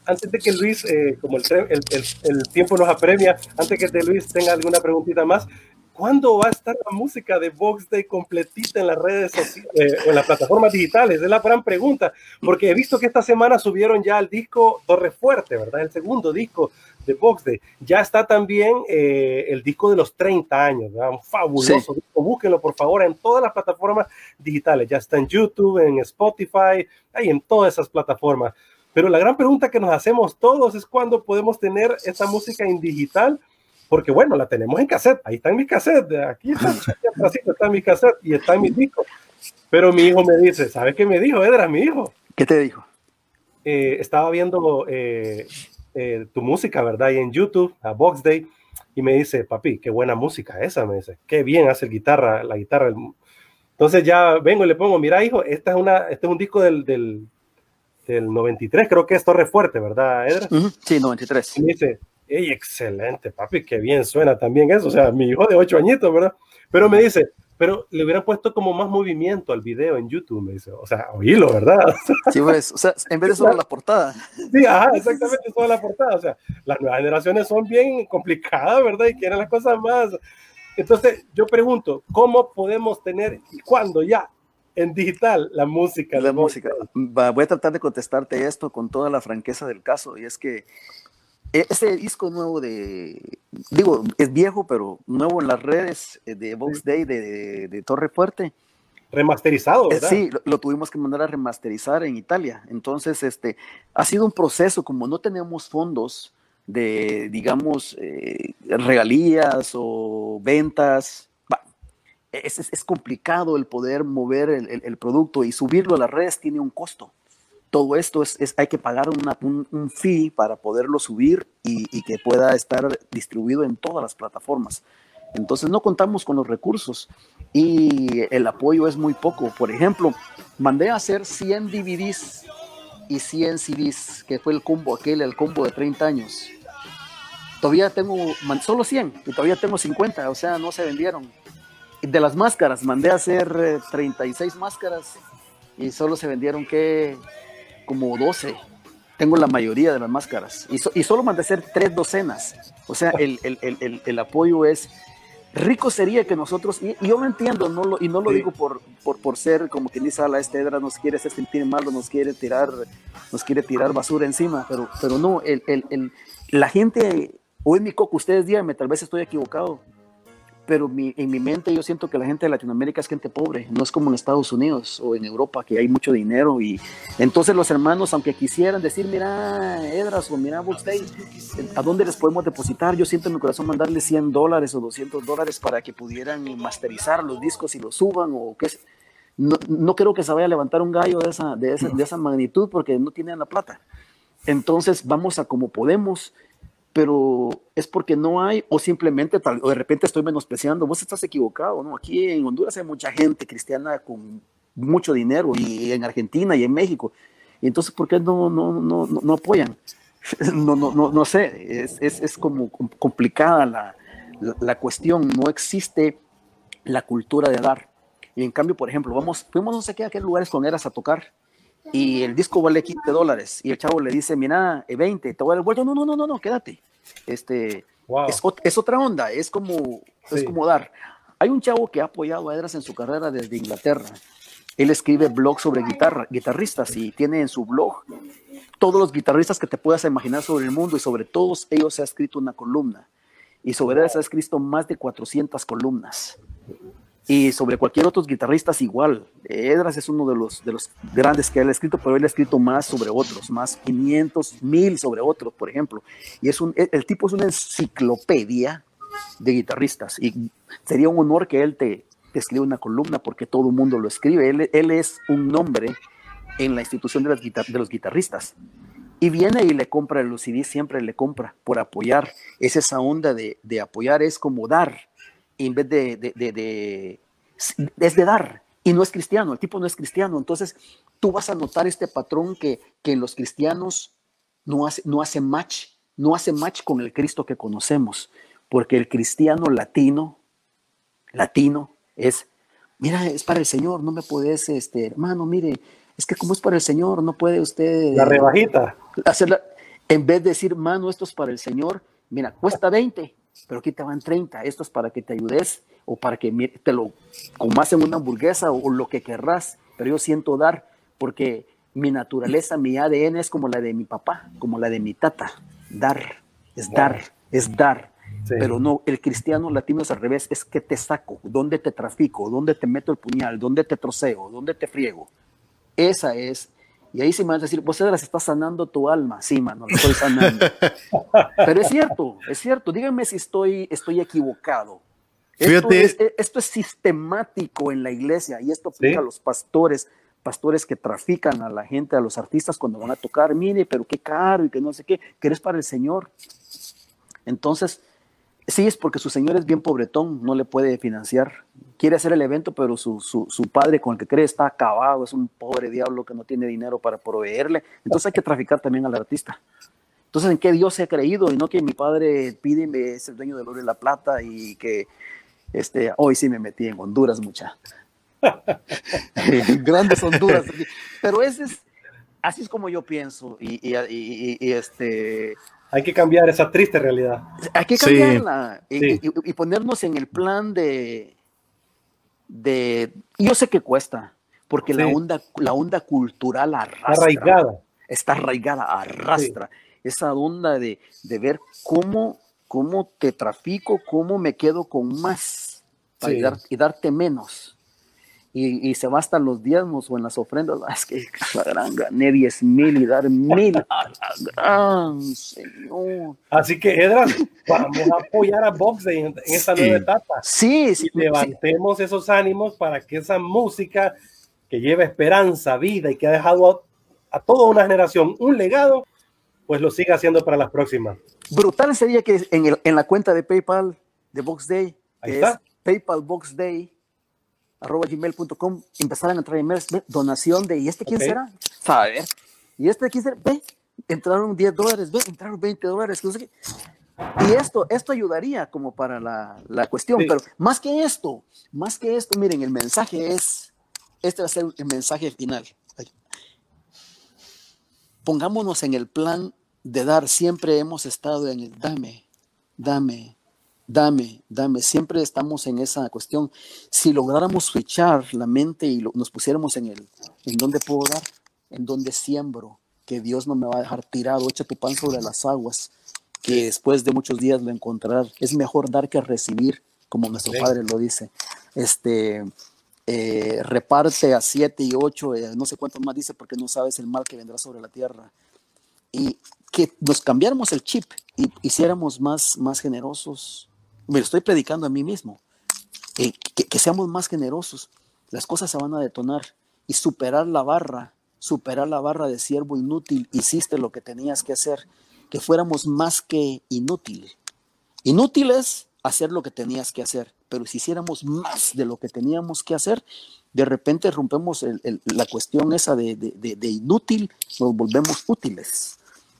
antes de que Luis, eh, como el, el, el, tiempo nos apremia, antes que Luis tenga alguna preguntita más, ¿cuándo va a estar la música de Box Day completita en las redes sociales, eh, en las plataformas digitales? Es la gran pregunta, porque he visto que esta semana subieron ya el disco Torre Fuerte, ¿verdad? El segundo disco de Box Day. Ya está también eh, el disco de los 30 años, ¿verdad? Un fabuloso disco. Búsquenlo, por favor, en todas las plataformas digitales. Ya está en YouTube, en Spotify, ahí en todas esas plataformas. Pero la gran pregunta que nos hacemos todos es cuándo podemos tener esa música en digital, porque bueno, la tenemos en cassette, ahí está en mi cassette, aquí está, está en mi cassette y está en mi disco. Pero mi hijo me dice, ¿sabe qué me dijo, Edra, mi hijo? ¿Qué te dijo? Eh, estaba viendo eh, eh, tu música, ¿verdad? Y en YouTube, a Box Day, y me dice, papi, qué buena música esa, me dice, qué bien hace el guitarra, la guitarra. Entonces ya vengo y le pongo, mira, hijo, esta es una, este es un disco del, del, del 93, creo que es Torre Fuerte, ¿verdad, Edra? Sí, 93. Y me dice, hey, excelente, papi, qué bien suena también eso. O sea, mi hijo de 8 añitos, ¿verdad? Pero me dice, pero le hubieran puesto como más movimiento al video en YouTube, me dice. O sea, oílo, ¿verdad? Sí, pues, o sea, en vez de solo la portada. Sí, ajá, exactamente, solo la portada. O sea, las nuevas generaciones son bien complicadas, ¿verdad? Y quieren las cosas más. Entonces, yo pregunto, ¿cómo podemos tener y cuándo ya en digital la música. La música. voy a tratar de contestarte esto con toda la franqueza del caso, y es que e, ese disco nuevo de, digo, es viejo, pero nuevo en las redes eh, de Vox Day de, Torre Fuerte. Remasterizado, eh, ¿verdad? Sí, lo, tuvimos que mandar a remasterizar en Italia. Entonces, este, ha sido un proceso, como no tenemos fondos de, digamos, eh, regalías o ventas, es, complicado el poder mover el, producto y subirlo a las redes tiene un costo. Todo esto es, hay que pagar un, fee para poderlo subir y, que pueda estar distribuido en todas las plataformas. Entonces no contamos con los recursos y el apoyo es muy poco. Por ejemplo, mandé a hacer 100 DVDs y 100 CDs, que fue el combo aquel, el combo de 30 años. Todavía tengo solo 100 y todavía tengo 50, o sea, no se vendieron de las máscaras, mandé a hacer 36 eh, máscaras y solo se vendieron que como 12. Tengo la mayoría de las máscaras y, solo mandé a hacer tres docenas. O sea, el, el, el, el, apoyo es rico sería que nosotros, y, yo me entiendo, no lo, y no lo digo por, por, por, ser como quien dice, a la estedra nos quiere hacer sentir mal, nos quiere tirar, nos quiere tirar basura encima, pero, pero no, el, el, la gente, o en mi coco, ustedes díganme, tal vez estoy equivocado, pero en mi mente yo siento que la gente de Latinoamérica es gente pobre, no es como en Estados Unidos o en Europa que hay mucho dinero y entonces los hermanos, aunque quisieran decir, mira, Edras o mira, Day, ¿a dónde les podemos depositar? Yo siento en mi corazón mandarles 100 dólares o 200 dólares para que pudieran masterizar los discos y los suban o qué no, no creo que se vaya a levantar un gallo de esa, de esa, de esa magnitud porque no tienen la plata. Entonces vamos a como podemos pero es porque no hay, o simplemente, tal, o de repente estoy menospreciando, vos estás equivocado, ¿no? Aquí en Honduras hay mucha gente cristiana con mucho dinero, y en Argentina y en México. Y entonces, ¿por qué no, no, no, no, apoyan? No, no, no, no sé, es, es, es como complicada la, la, cuestión, no existe la cultura de dar. Y en cambio, por ejemplo, vamos, fuimos no sé qué a qué lugares con eras a tocar y el disco vale 15 dólares y el chavo le dice, mira, 20, te voy a dar el vuelto, no, no, no, no, no, quédate. Este, es, otra onda, es como, es como dar. Hay un chavo que ha apoyado a Edras en su carrera desde Inglaterra. Él escribe blogs sobre guitarra, guitarristas y tiene en su blog todos los guitarristas que te puedas imaginar sobre el mundo y sobre todos ellos se ha escrito una columna. Y sobre Edras ha escrito más de 400 columnas. Y sobre cualquier otro guitarrista es igual. Edras es uno de los, de los grandes que él ha escrito, pero él ha escrito más sobre otros, más 500, 1000 sobre otros, por ejemplo. Y es un, el tipo es una enciclopedia de guitarristas. Y sería un honor que él te, escribe una columna porque todo el mundo lo escribe. Él, es un nombre en la institución de, las de los guitarristas. Y viene y le compra los CD, siempre le compra por apoyar. Es esa onda de, apoyar, es como dar, en vez de, de, es de dar. Y no es cristiano, el tipo no es cristiano. Entonces, tú vas a notar este patrón que, que en los cristianos no hace, no hace match, no hace match con el Cristo que conocemos. Porque el cristiano latino, latino, es, mira, es para el Señor, no me puedes, este, hermano, mire, es que como es para el Señor, no puede usted... La rebajita. Hacerla, en vez de decir, mano, esto es para el Señor, mira, cuesta 20, pero aquí te van 30, esto es para que te ayudes o para que te lo comas en una hamburguesa o, lo que querrás, pero yo siento dar porque mi naturaleza, mi ADN es como la de mi papá, como la de mi tata, dar, es dar, es dar. Pero no, el cristiano latino es al revés, es que te saco, dónde te trafico, dónde te meto el puñal, dónde te troceo, dónde te friego. Esa es. Y ahí sí me van a decir, vos Edras, estás sanando tu alma. Sí, mano, lo estoy sanando. Pero es cierto, es cierto. Díganme si estoy, estoy equivocado. Esto es, esto es, sistemático en la iglesia y esto aplica a los pastores, pastores que trafican a la gente, a los artistas cuando van a tocar. Mire, pero qué caro y que no sé qué, que eres para el Señor. Entonces, Sí, es porque su señor es bien pobretón, no le puede financiar. Quiere hacer el evento, pero su, padre con el que cree está acabado, es un pobre diablo que no tiene dinero para proveerle. Entonces hay que traficar también al artista. Entonces, ¿en qué Dios se ha creído? Y no que mi padre pide, es el dueño del oro y la plata y que este, hoy sí me metí en Honduras, mucha. Grandes Honduras. Pero ese es, así es como yo pienso. y este hay que cambiar esa triste realidad. Hay que cambiarla y, ponernos en el plan de, de... Yo sé que cuesta, porque la, onda, la onda cultural arrastra. Está arraigada. Está arraigada, arrastra. Esa onda de, de ver cómo, cómo te trafico, cómo me quedo con más para y darte menos y, se va hasta los diezmos o en las ofrendas, es que la gran gané 10 mil y dar mil a gran Señor. Así que, Edras, vamos a apoyar a Box en, esta nueva etapa. Sí, sí. levantemos esos ánimos para que esa música que lleva esperanza, vida y que ha dejado a, toda una generación un legado, pues lo siga haciendo para las próximas. Brutal sería que en, el, en la cuenta de PayPal de Box Day, que es PayPal Box Day, arroba gmail.com, empezaron a entrar emails, donación de, ¿y este quién será? Saber. ¿Y este quién será? Ve, entraron 10 dólares, ve, entraron 20 dólares, Y esto, esto ayudaría como para la, la cuestión, pero más que esto, más que esto, miren, el mensaje es, este va a ser el mensaje final. Pongámonos en el plan de dar, siempre hemos estado en el dame, dame, dame, dame. Siempre estamos en esa cuestión. Si lográramos switchar la mente y nos pusiéramos en el, ¿en dónde puedo dar? ¿En dónde siembro? Que Dios no me va a dejar tirado. Echa tu pan sobre las aguas, que después de muchos días lo encontrarás. Es mejor dar que recibir, como nuestro Padre lo dice. Este, eh, reparte a siete y ocho, eh, no sé cuánto más dice, porque no sabes el mal que vendrá sobre la tierra. Y que nos cambiáramos el chip y hiciéramos más, más generosos, me lo estoy predicando a mí mismo. Eh, que, seamos más generosos. Las cosas se van a detonar y superar la barra, superar la barra de siervo inútil. Hiciste lo que tenías que hacer. Que fuéramos más que inútil. Inútil es hacer lo que tenías que hacer, pero si hiciéramos más de lo que teníamos que hacer, de repente rompemos la cuestión esa de, de, inútil, nos volvemos útiles,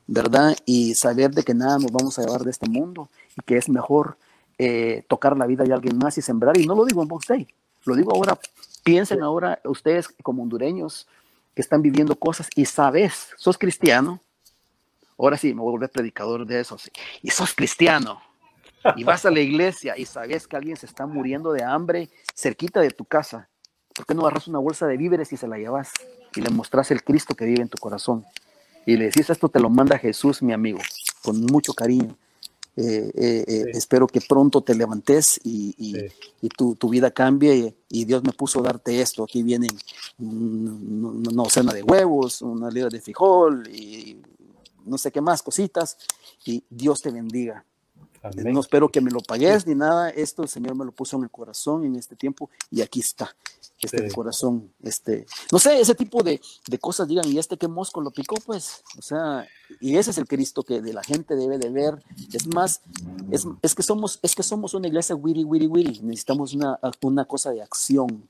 ¿verdad? Y saber de que nada nos vamos a llevar de este mundo y que es mejor eh, tocar la vida de alguien más y sembrar. Y no lo digo en Box Day, lo digo ahora. Piensen ahora ustedes como hondureños que están viviendo cosas y sabes, sos cristiano. Ahora sí, me voy a volver predicador de eso. Y sos cristiano. y vas a la iglesia y sabes que alguien se está muriendo de hambre cerquita de tu casa, ¿por qué no agarras una bolsa de víveres y se la llevas y le mostras el Cristo que vive en tu corazón? Y le decís, esto te lo manda Jesús, mi amigo, con mucho cariño. Eh, eh, eh, espero que pronto te levantes y, tu, vida cambie y, Dios me puso a darte esto. Aquí vienen una docena de huevos, una libra de frijol y no sé qué más cositas y Dios te bendiga. No espero que me lo pagues ni nada. Esto el Señor me lo puso en el corazón en este tiempo y aquí está. Este corazón, este, no sé, ese tipo de, cosas digan, y este que mosco lo picó, pues, o sea, y ese es el Cristo que de la gente debe de ver. Es más, es, que somos, es que somos una iglesia wiri, wiri, wiri. Necesitamos una, una cosa de acción.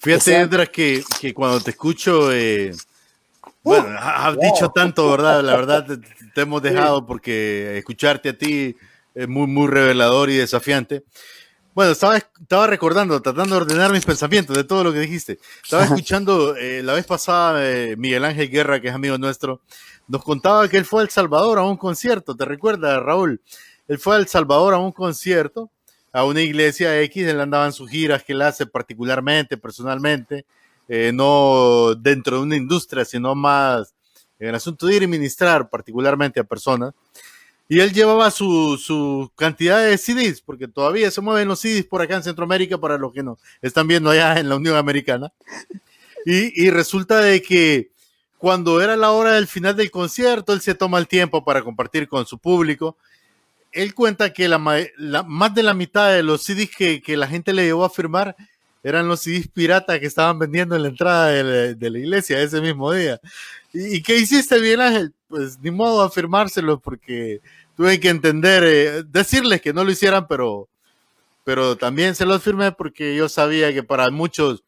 Fíjate, Edra, que, que cuando te escucho, eh, bueno, has dicho tanto, ¿verdad? La verdad, te, hemos dejado porque escucharte a ti es muy, muy revelador y desafiante. Bueno, estaba, estaba recordando, tratando de ordenar mis pensamientos de todo lo que dijiste. Estaba escuchando eh, la vez pasada eh, Miguel Ángel Guerra, que es amigo nuestro, nos contaba que él fue a El Salvador a un concierto. ¿Te recuerdas, Raúl? Él fue a El Salvador a un concierto, a una iglesia X, él andaba en sus giras que él hace particularmente, personalmente, eh, no dentro de una industria, sino más en el asunto de ir y ministrar particularmente a personas. Y él llevaba su, su, cantidad de CDs, porque todavía se mueven los CDs por acá en Centroamérica, para los que no están viendo allá en la Unión Americana. Y, y resulta de que cuando era la hora del final del concierto, él se toma el tiempo para compartir con su público. Él cuenta que la, más de la mitad de los CDs que, que, la gente le llevó a firmar eran los CDs piratas que estaban vendiendo en la entrada de la, iglesia ese mismo día. ¿Y, qué hiciste, bien Ángel? Pues ni modo a firmárselos porque tuve que entender, eh, decirles que no lo hicieran, pero, pero también se los firmé porque yo sabía que para muchos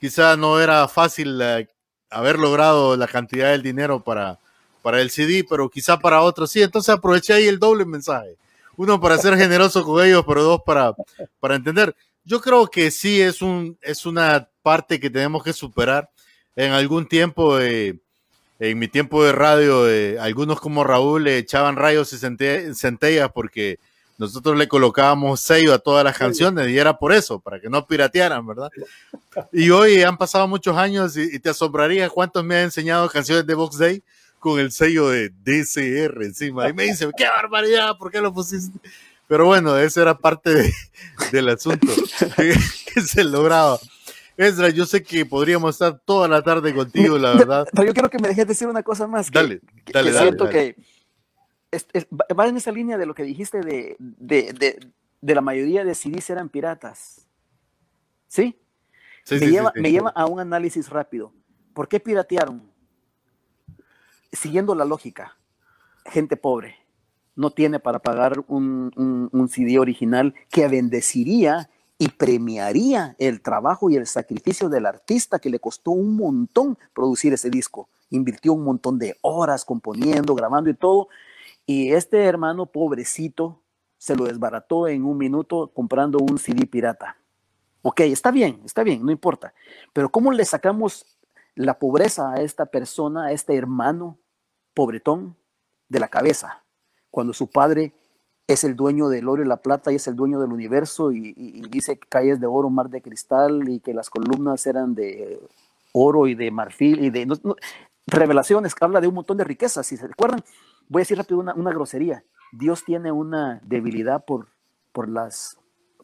quizá no era fácil eh, haber logrado la cantidad del dinero para, para el CD, pero quizá para otros sí. Entonces aproveché ahí el doble mensaje. Uno para ser generoso con ellos, pero dos para, para entender. Yo creo que sí es, un, es una parte que tenemos que superar. En algún tiempo eh, en mi tiempo de radio, eh, algunos como Raúl le echaban rayos y centellas porque nosotros le colocábamos sello a todas las canciones y era por eso, para que no piratearan, ¿verdad? Y hoy han pasado muchos años y, te asombraría cuántos me han enseñado canciones de Box Day con el sello de DCR encima. Y me dicen, qué barbaridad, ¿por qué lo pusiste? Pero bueno, eso era parte del asunto que se lograba. Ezra, yo sé que podríamos estar toda la tarde contigo, la verdad. Pero yo quiero que me dejes decir una cosa más. Dale, dale, dale. Siento que va en esa línea de lo que dijiste de, la mayoría de CDs eran piratas. ¿Sí? me, lleva, me lleva a un análisis rápido. ¿Por qué piratearon? Siguiendo la lógica, gente pobre no tiene para pagar un, un, CD original que bendeciría y premiaría el trabajo y el sacrificio del artista que le costó un montón producir ese disco. Invirtió un montón de horas componiendo, grabando y todo. Y este hermano pobrecito se lo desbarató en un minuto comprando un CD pirata. Ok, está bien, está bien, no importa. Pero ¿cómo le sacamos la pobreza a esta persona, a este hermano pobretón de la cabeza? Cuando su padre es el dueño del oro y la plata y es el dueño del universo y, dice que calles de oro, mar de cristal y que las columnas eran de oro y de marfil y de revelaciones que habla de un montón de riquezas. Si se recuerdan, voy a decir rápido una, grosería. Dios tiene una debilidad por, por, las,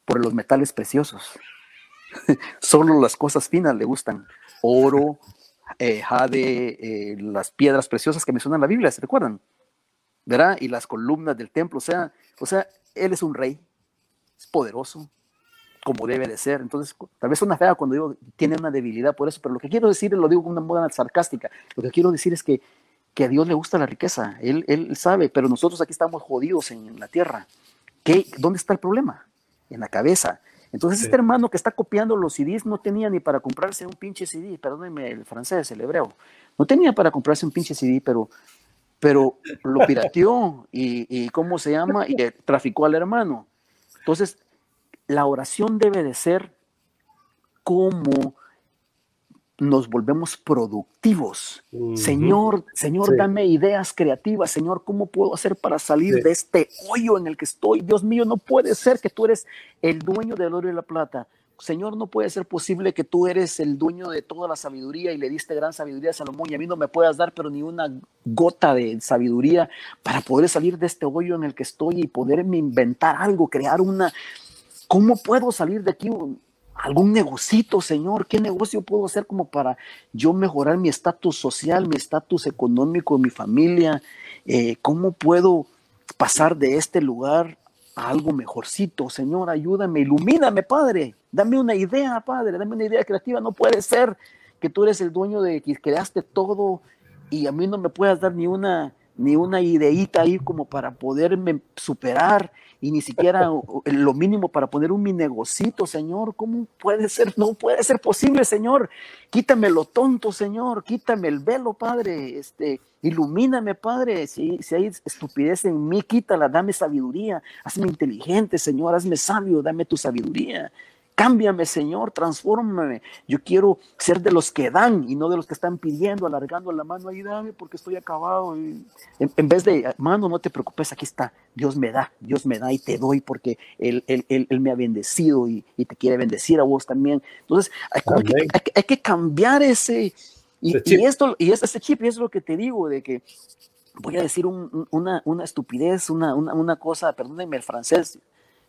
por los metales preciosos. Solo las cosas finas le gustan. Oro, eh, jade, eh, las piedras preciosas que mencionan la Biblia, ¿se recuerdan? ¿Verdad? Y las columnas del templo, o sea, o sea, él es un rey, es poderoso, como debe de ser. Entonces, tal vez una fea cuando digo tiene una debilidad por eso, pero lo que quiero decir, lo digo con una moda sarcástica, lo que quiero decir es que, que a Dios le gusta la riqueza, él, él sabe, pero nosotros aquí estamos jodidos en la tierra. ¿Qué, ¿Dónde está el problema? En la cabeza. Entonces, este hermano que está copiando los CDs no tenía ni para comprarse un pinche CD, perdónenme el francés, el hebreo, no tenía para comprarse un pinche CD, pero pero lo pirateó y, ¿cómo se llama? Y traficó al hermano. Entonces, la oración debe de ser como nos volvemos productivos. Señor, Señor, dame ideas creativas. Señor, ¿cómo puedo hacer para salir de este hoyo en el que estoy? Dios mío, no puede ser que tú eres el dueño del oro y la plata. Señor, no puede ser posible que tú eres el dueño de toda la sabiduría y le diste gran sabiduría a Salomón y a mí no me puedas dar pero ni una gota de sabiduría para poder salir de este hoyo en el que estoy y poderme inventar algo, crear una... ¿Cómo puedo salir de aquí? algún negocito, Señor, ¿qué negocio puedo hacer como para yo mejorar mi estatus social, mi estatus económico, mi familia? Eh, ¿Cómo puedo pasar de este lugar a algo mejorcito? Señor, ayúdame, ilumíname, Padre, dame una idea, Padre, dame una idea creativa. No puede ser que tú eres el dueño de que creaste todo y a mí no me puedas dar ni una ni una ideita ahí como para poderme superar y ni siquiera lo mínimo para poner un mi negocito, Señor. ¿Cómo puede ser? No puede ser posible, Señor. Quítame lo tonto, Señor. Quítame el velo, Padre. Este, ilumíname, Padre. Si, si hay estupidez en mí, quítala. Dame sabiduría. Hazme inteligente, Señor. Hazme sabio. Dame tu sabiduría. Cámbiame, Señor, transfórmame. Yo quiero ser de los que dan y no de los que están pidiendo, alargando la mano. Ahí dame porque estoy acabado. en, vez de, mano, no te preocupes, aquí está. Dios me da, Dios me da y te doy porque Él, él, me ha bendecido y, te quiere bendecir a vos también. Entonces, hay, que, cambiar ese. Y, esto, y ese chip, y es lo que te digo, de que voy a decir una, una, estupidez, una, una, una cosa, perdónenme el francés,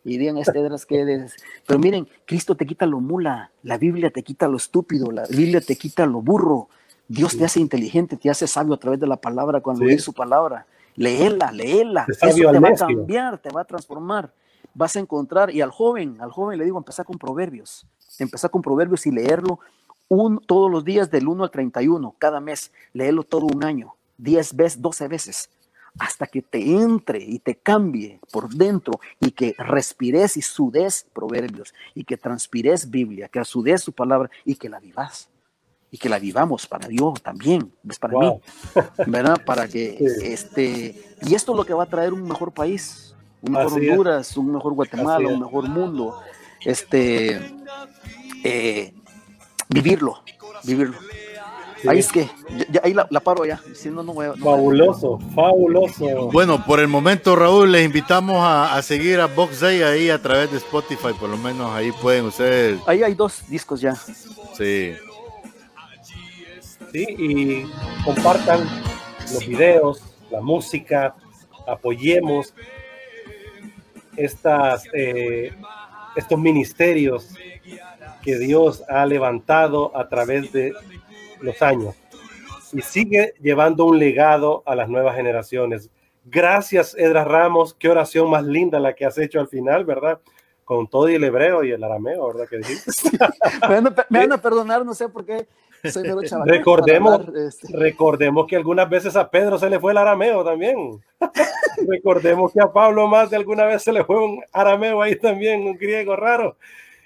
y digan este que pero miren, Cristo te quita lo mula, la Biblia te quita lo estúpido, la Biblia te quita lo burro. Dios te hace inteligente, te hace sabio a través de la palabra cuando lees su palabra. Léela, léela. Eso te va a cambiar, te va a transformar. Vas a encontrar, y al joven, al joven le digo, empezar con proverbios. Empezar con proverbios y leerlo un, todos los días del 1 al 31, cada mes. Léelo todo un año, 10 veces, 12 veces hasta que te entre y te cambie por dentro y que respires y sudes proverbios y que transpires Biblia, que sudes su palabra y que la vivas. Y que la vivamos para Dios también, es para mí, ¿verdad? Para que este, y esto es lo que va a traer un mejor país, un mejor Honduras, un mejor Guatemala, un mejor mundo, este, eh, vivirlo, vivirlo. Ahí es que, ahí la, paro ya. fabuloso, fabuloso. Bueno, por el momento, Raúl, les invitamos a, seguir a Box Day ahí a través de Spotify, por lo menos ahí pueden ustedes. Ahí hay dos discos ya. Sí. Sí, y compartan los videos, la música, apoyemos estas, eh, estos ministerios que Dios ha levantado a través de los años y sigue llevando un legado a las nuevas generaciones. Gracias, Edra Ramos. Qué oración más linda la que has hecho al final, ¿verdad? Con todo y el hebreo y el arameo, ¿verdad? Que me, van a, perdonar, no sé por qué. recordemos, este. recordemos que algunas veces a Pedro se le fue el arameo también. recordemos que a Pablo más de alguna vez se le fue un arameo ahí también, un griego raro.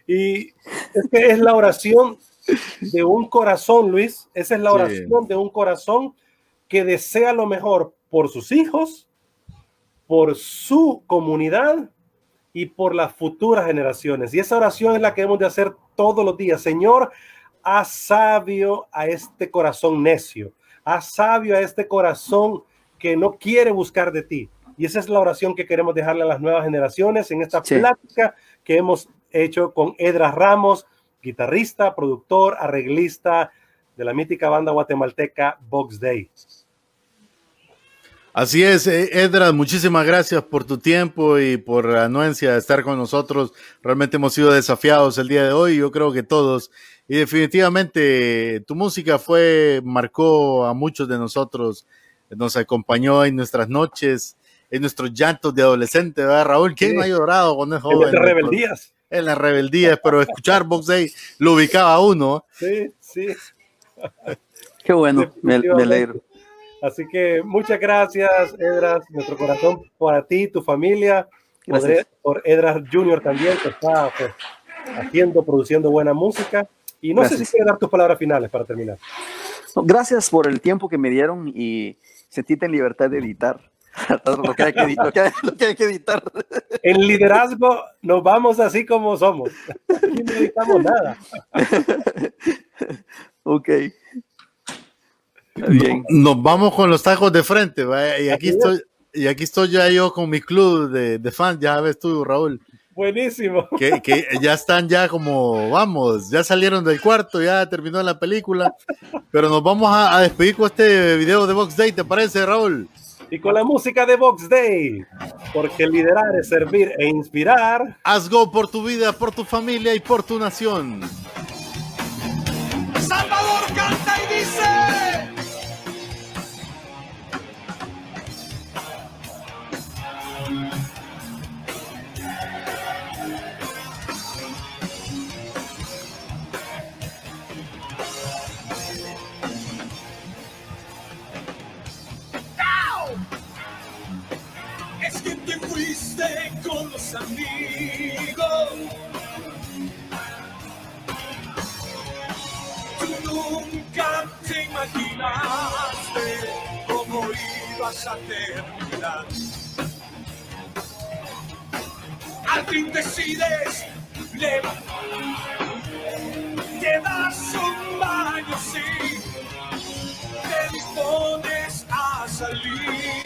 Y es que es la oración de un corazón, Luis. Esa es la oración de un corazón que desea lo mejor por sus hijos, por su comunidad y por las futuras generaciones. Y esa oración es la que hemos de hacer todos los días. Señor, haz sabio a este corazón necio, haz sabio a este corazón que no quiere buscar de ti. Y esa es la oración que queremos dejarle a las nuevas generaciones en esta plática que hemos hecho con Edras Ramos, guitarrista, productor, arreglista de la mítica banda guatemalteca Box Day. Así es, eh, Edra, muchísimas gracias por tu tiempo y por la anuencia de estar con nosotros. Realmente hemos sido desafiados el día de hoy, yo creo que todos. Y definitivamente tu música fue, marcó a muchos de nosotros, nos acompañó en nuestras noches, en nuestros llantos de adolescente, ¿verdad, Raúl? ¿Quién no ha llorado cuando es joven? En rebeldías en la rebeldía, pero escuchar Box Day lo ubicaba a uno. Sí, sí. Qué bueno, me, alegro. Así que muchas gracias, Edras, nuestro corazón para ti, tu familia, por, Edras Junior también, que está pues, haciendo, produciendo buena música. Y no sé si quieres dar tus palabras finales para terminar. gracias por el tiempo que me dieron y sentite en libertad de editar lo que, hay que, editar. En liderazgo nos vamos así como somos. Aquí no editamos nada. Ok. Bien. Nos vamos con los tacos de frente, y aquí estoy, y aquí estoy ya yo con mi club de, de fans, ya ves tú, Raúl. Buenísimo. Que, que, ya están ya como, vamos, ya salieron del cuarto, ya terminó la película, pero nos vamos a, a despedir con este video de Box Day, ¿te parece, Raúl? Y con la música de Box Day, porque liderar es servir e inspirar. Haz go por tu vida, por tu familia y por tu nación. Salvador imaginaste cómo ibas a terminar. Al fin decides te das un baño, sí, te dispones a salir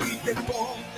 y te pones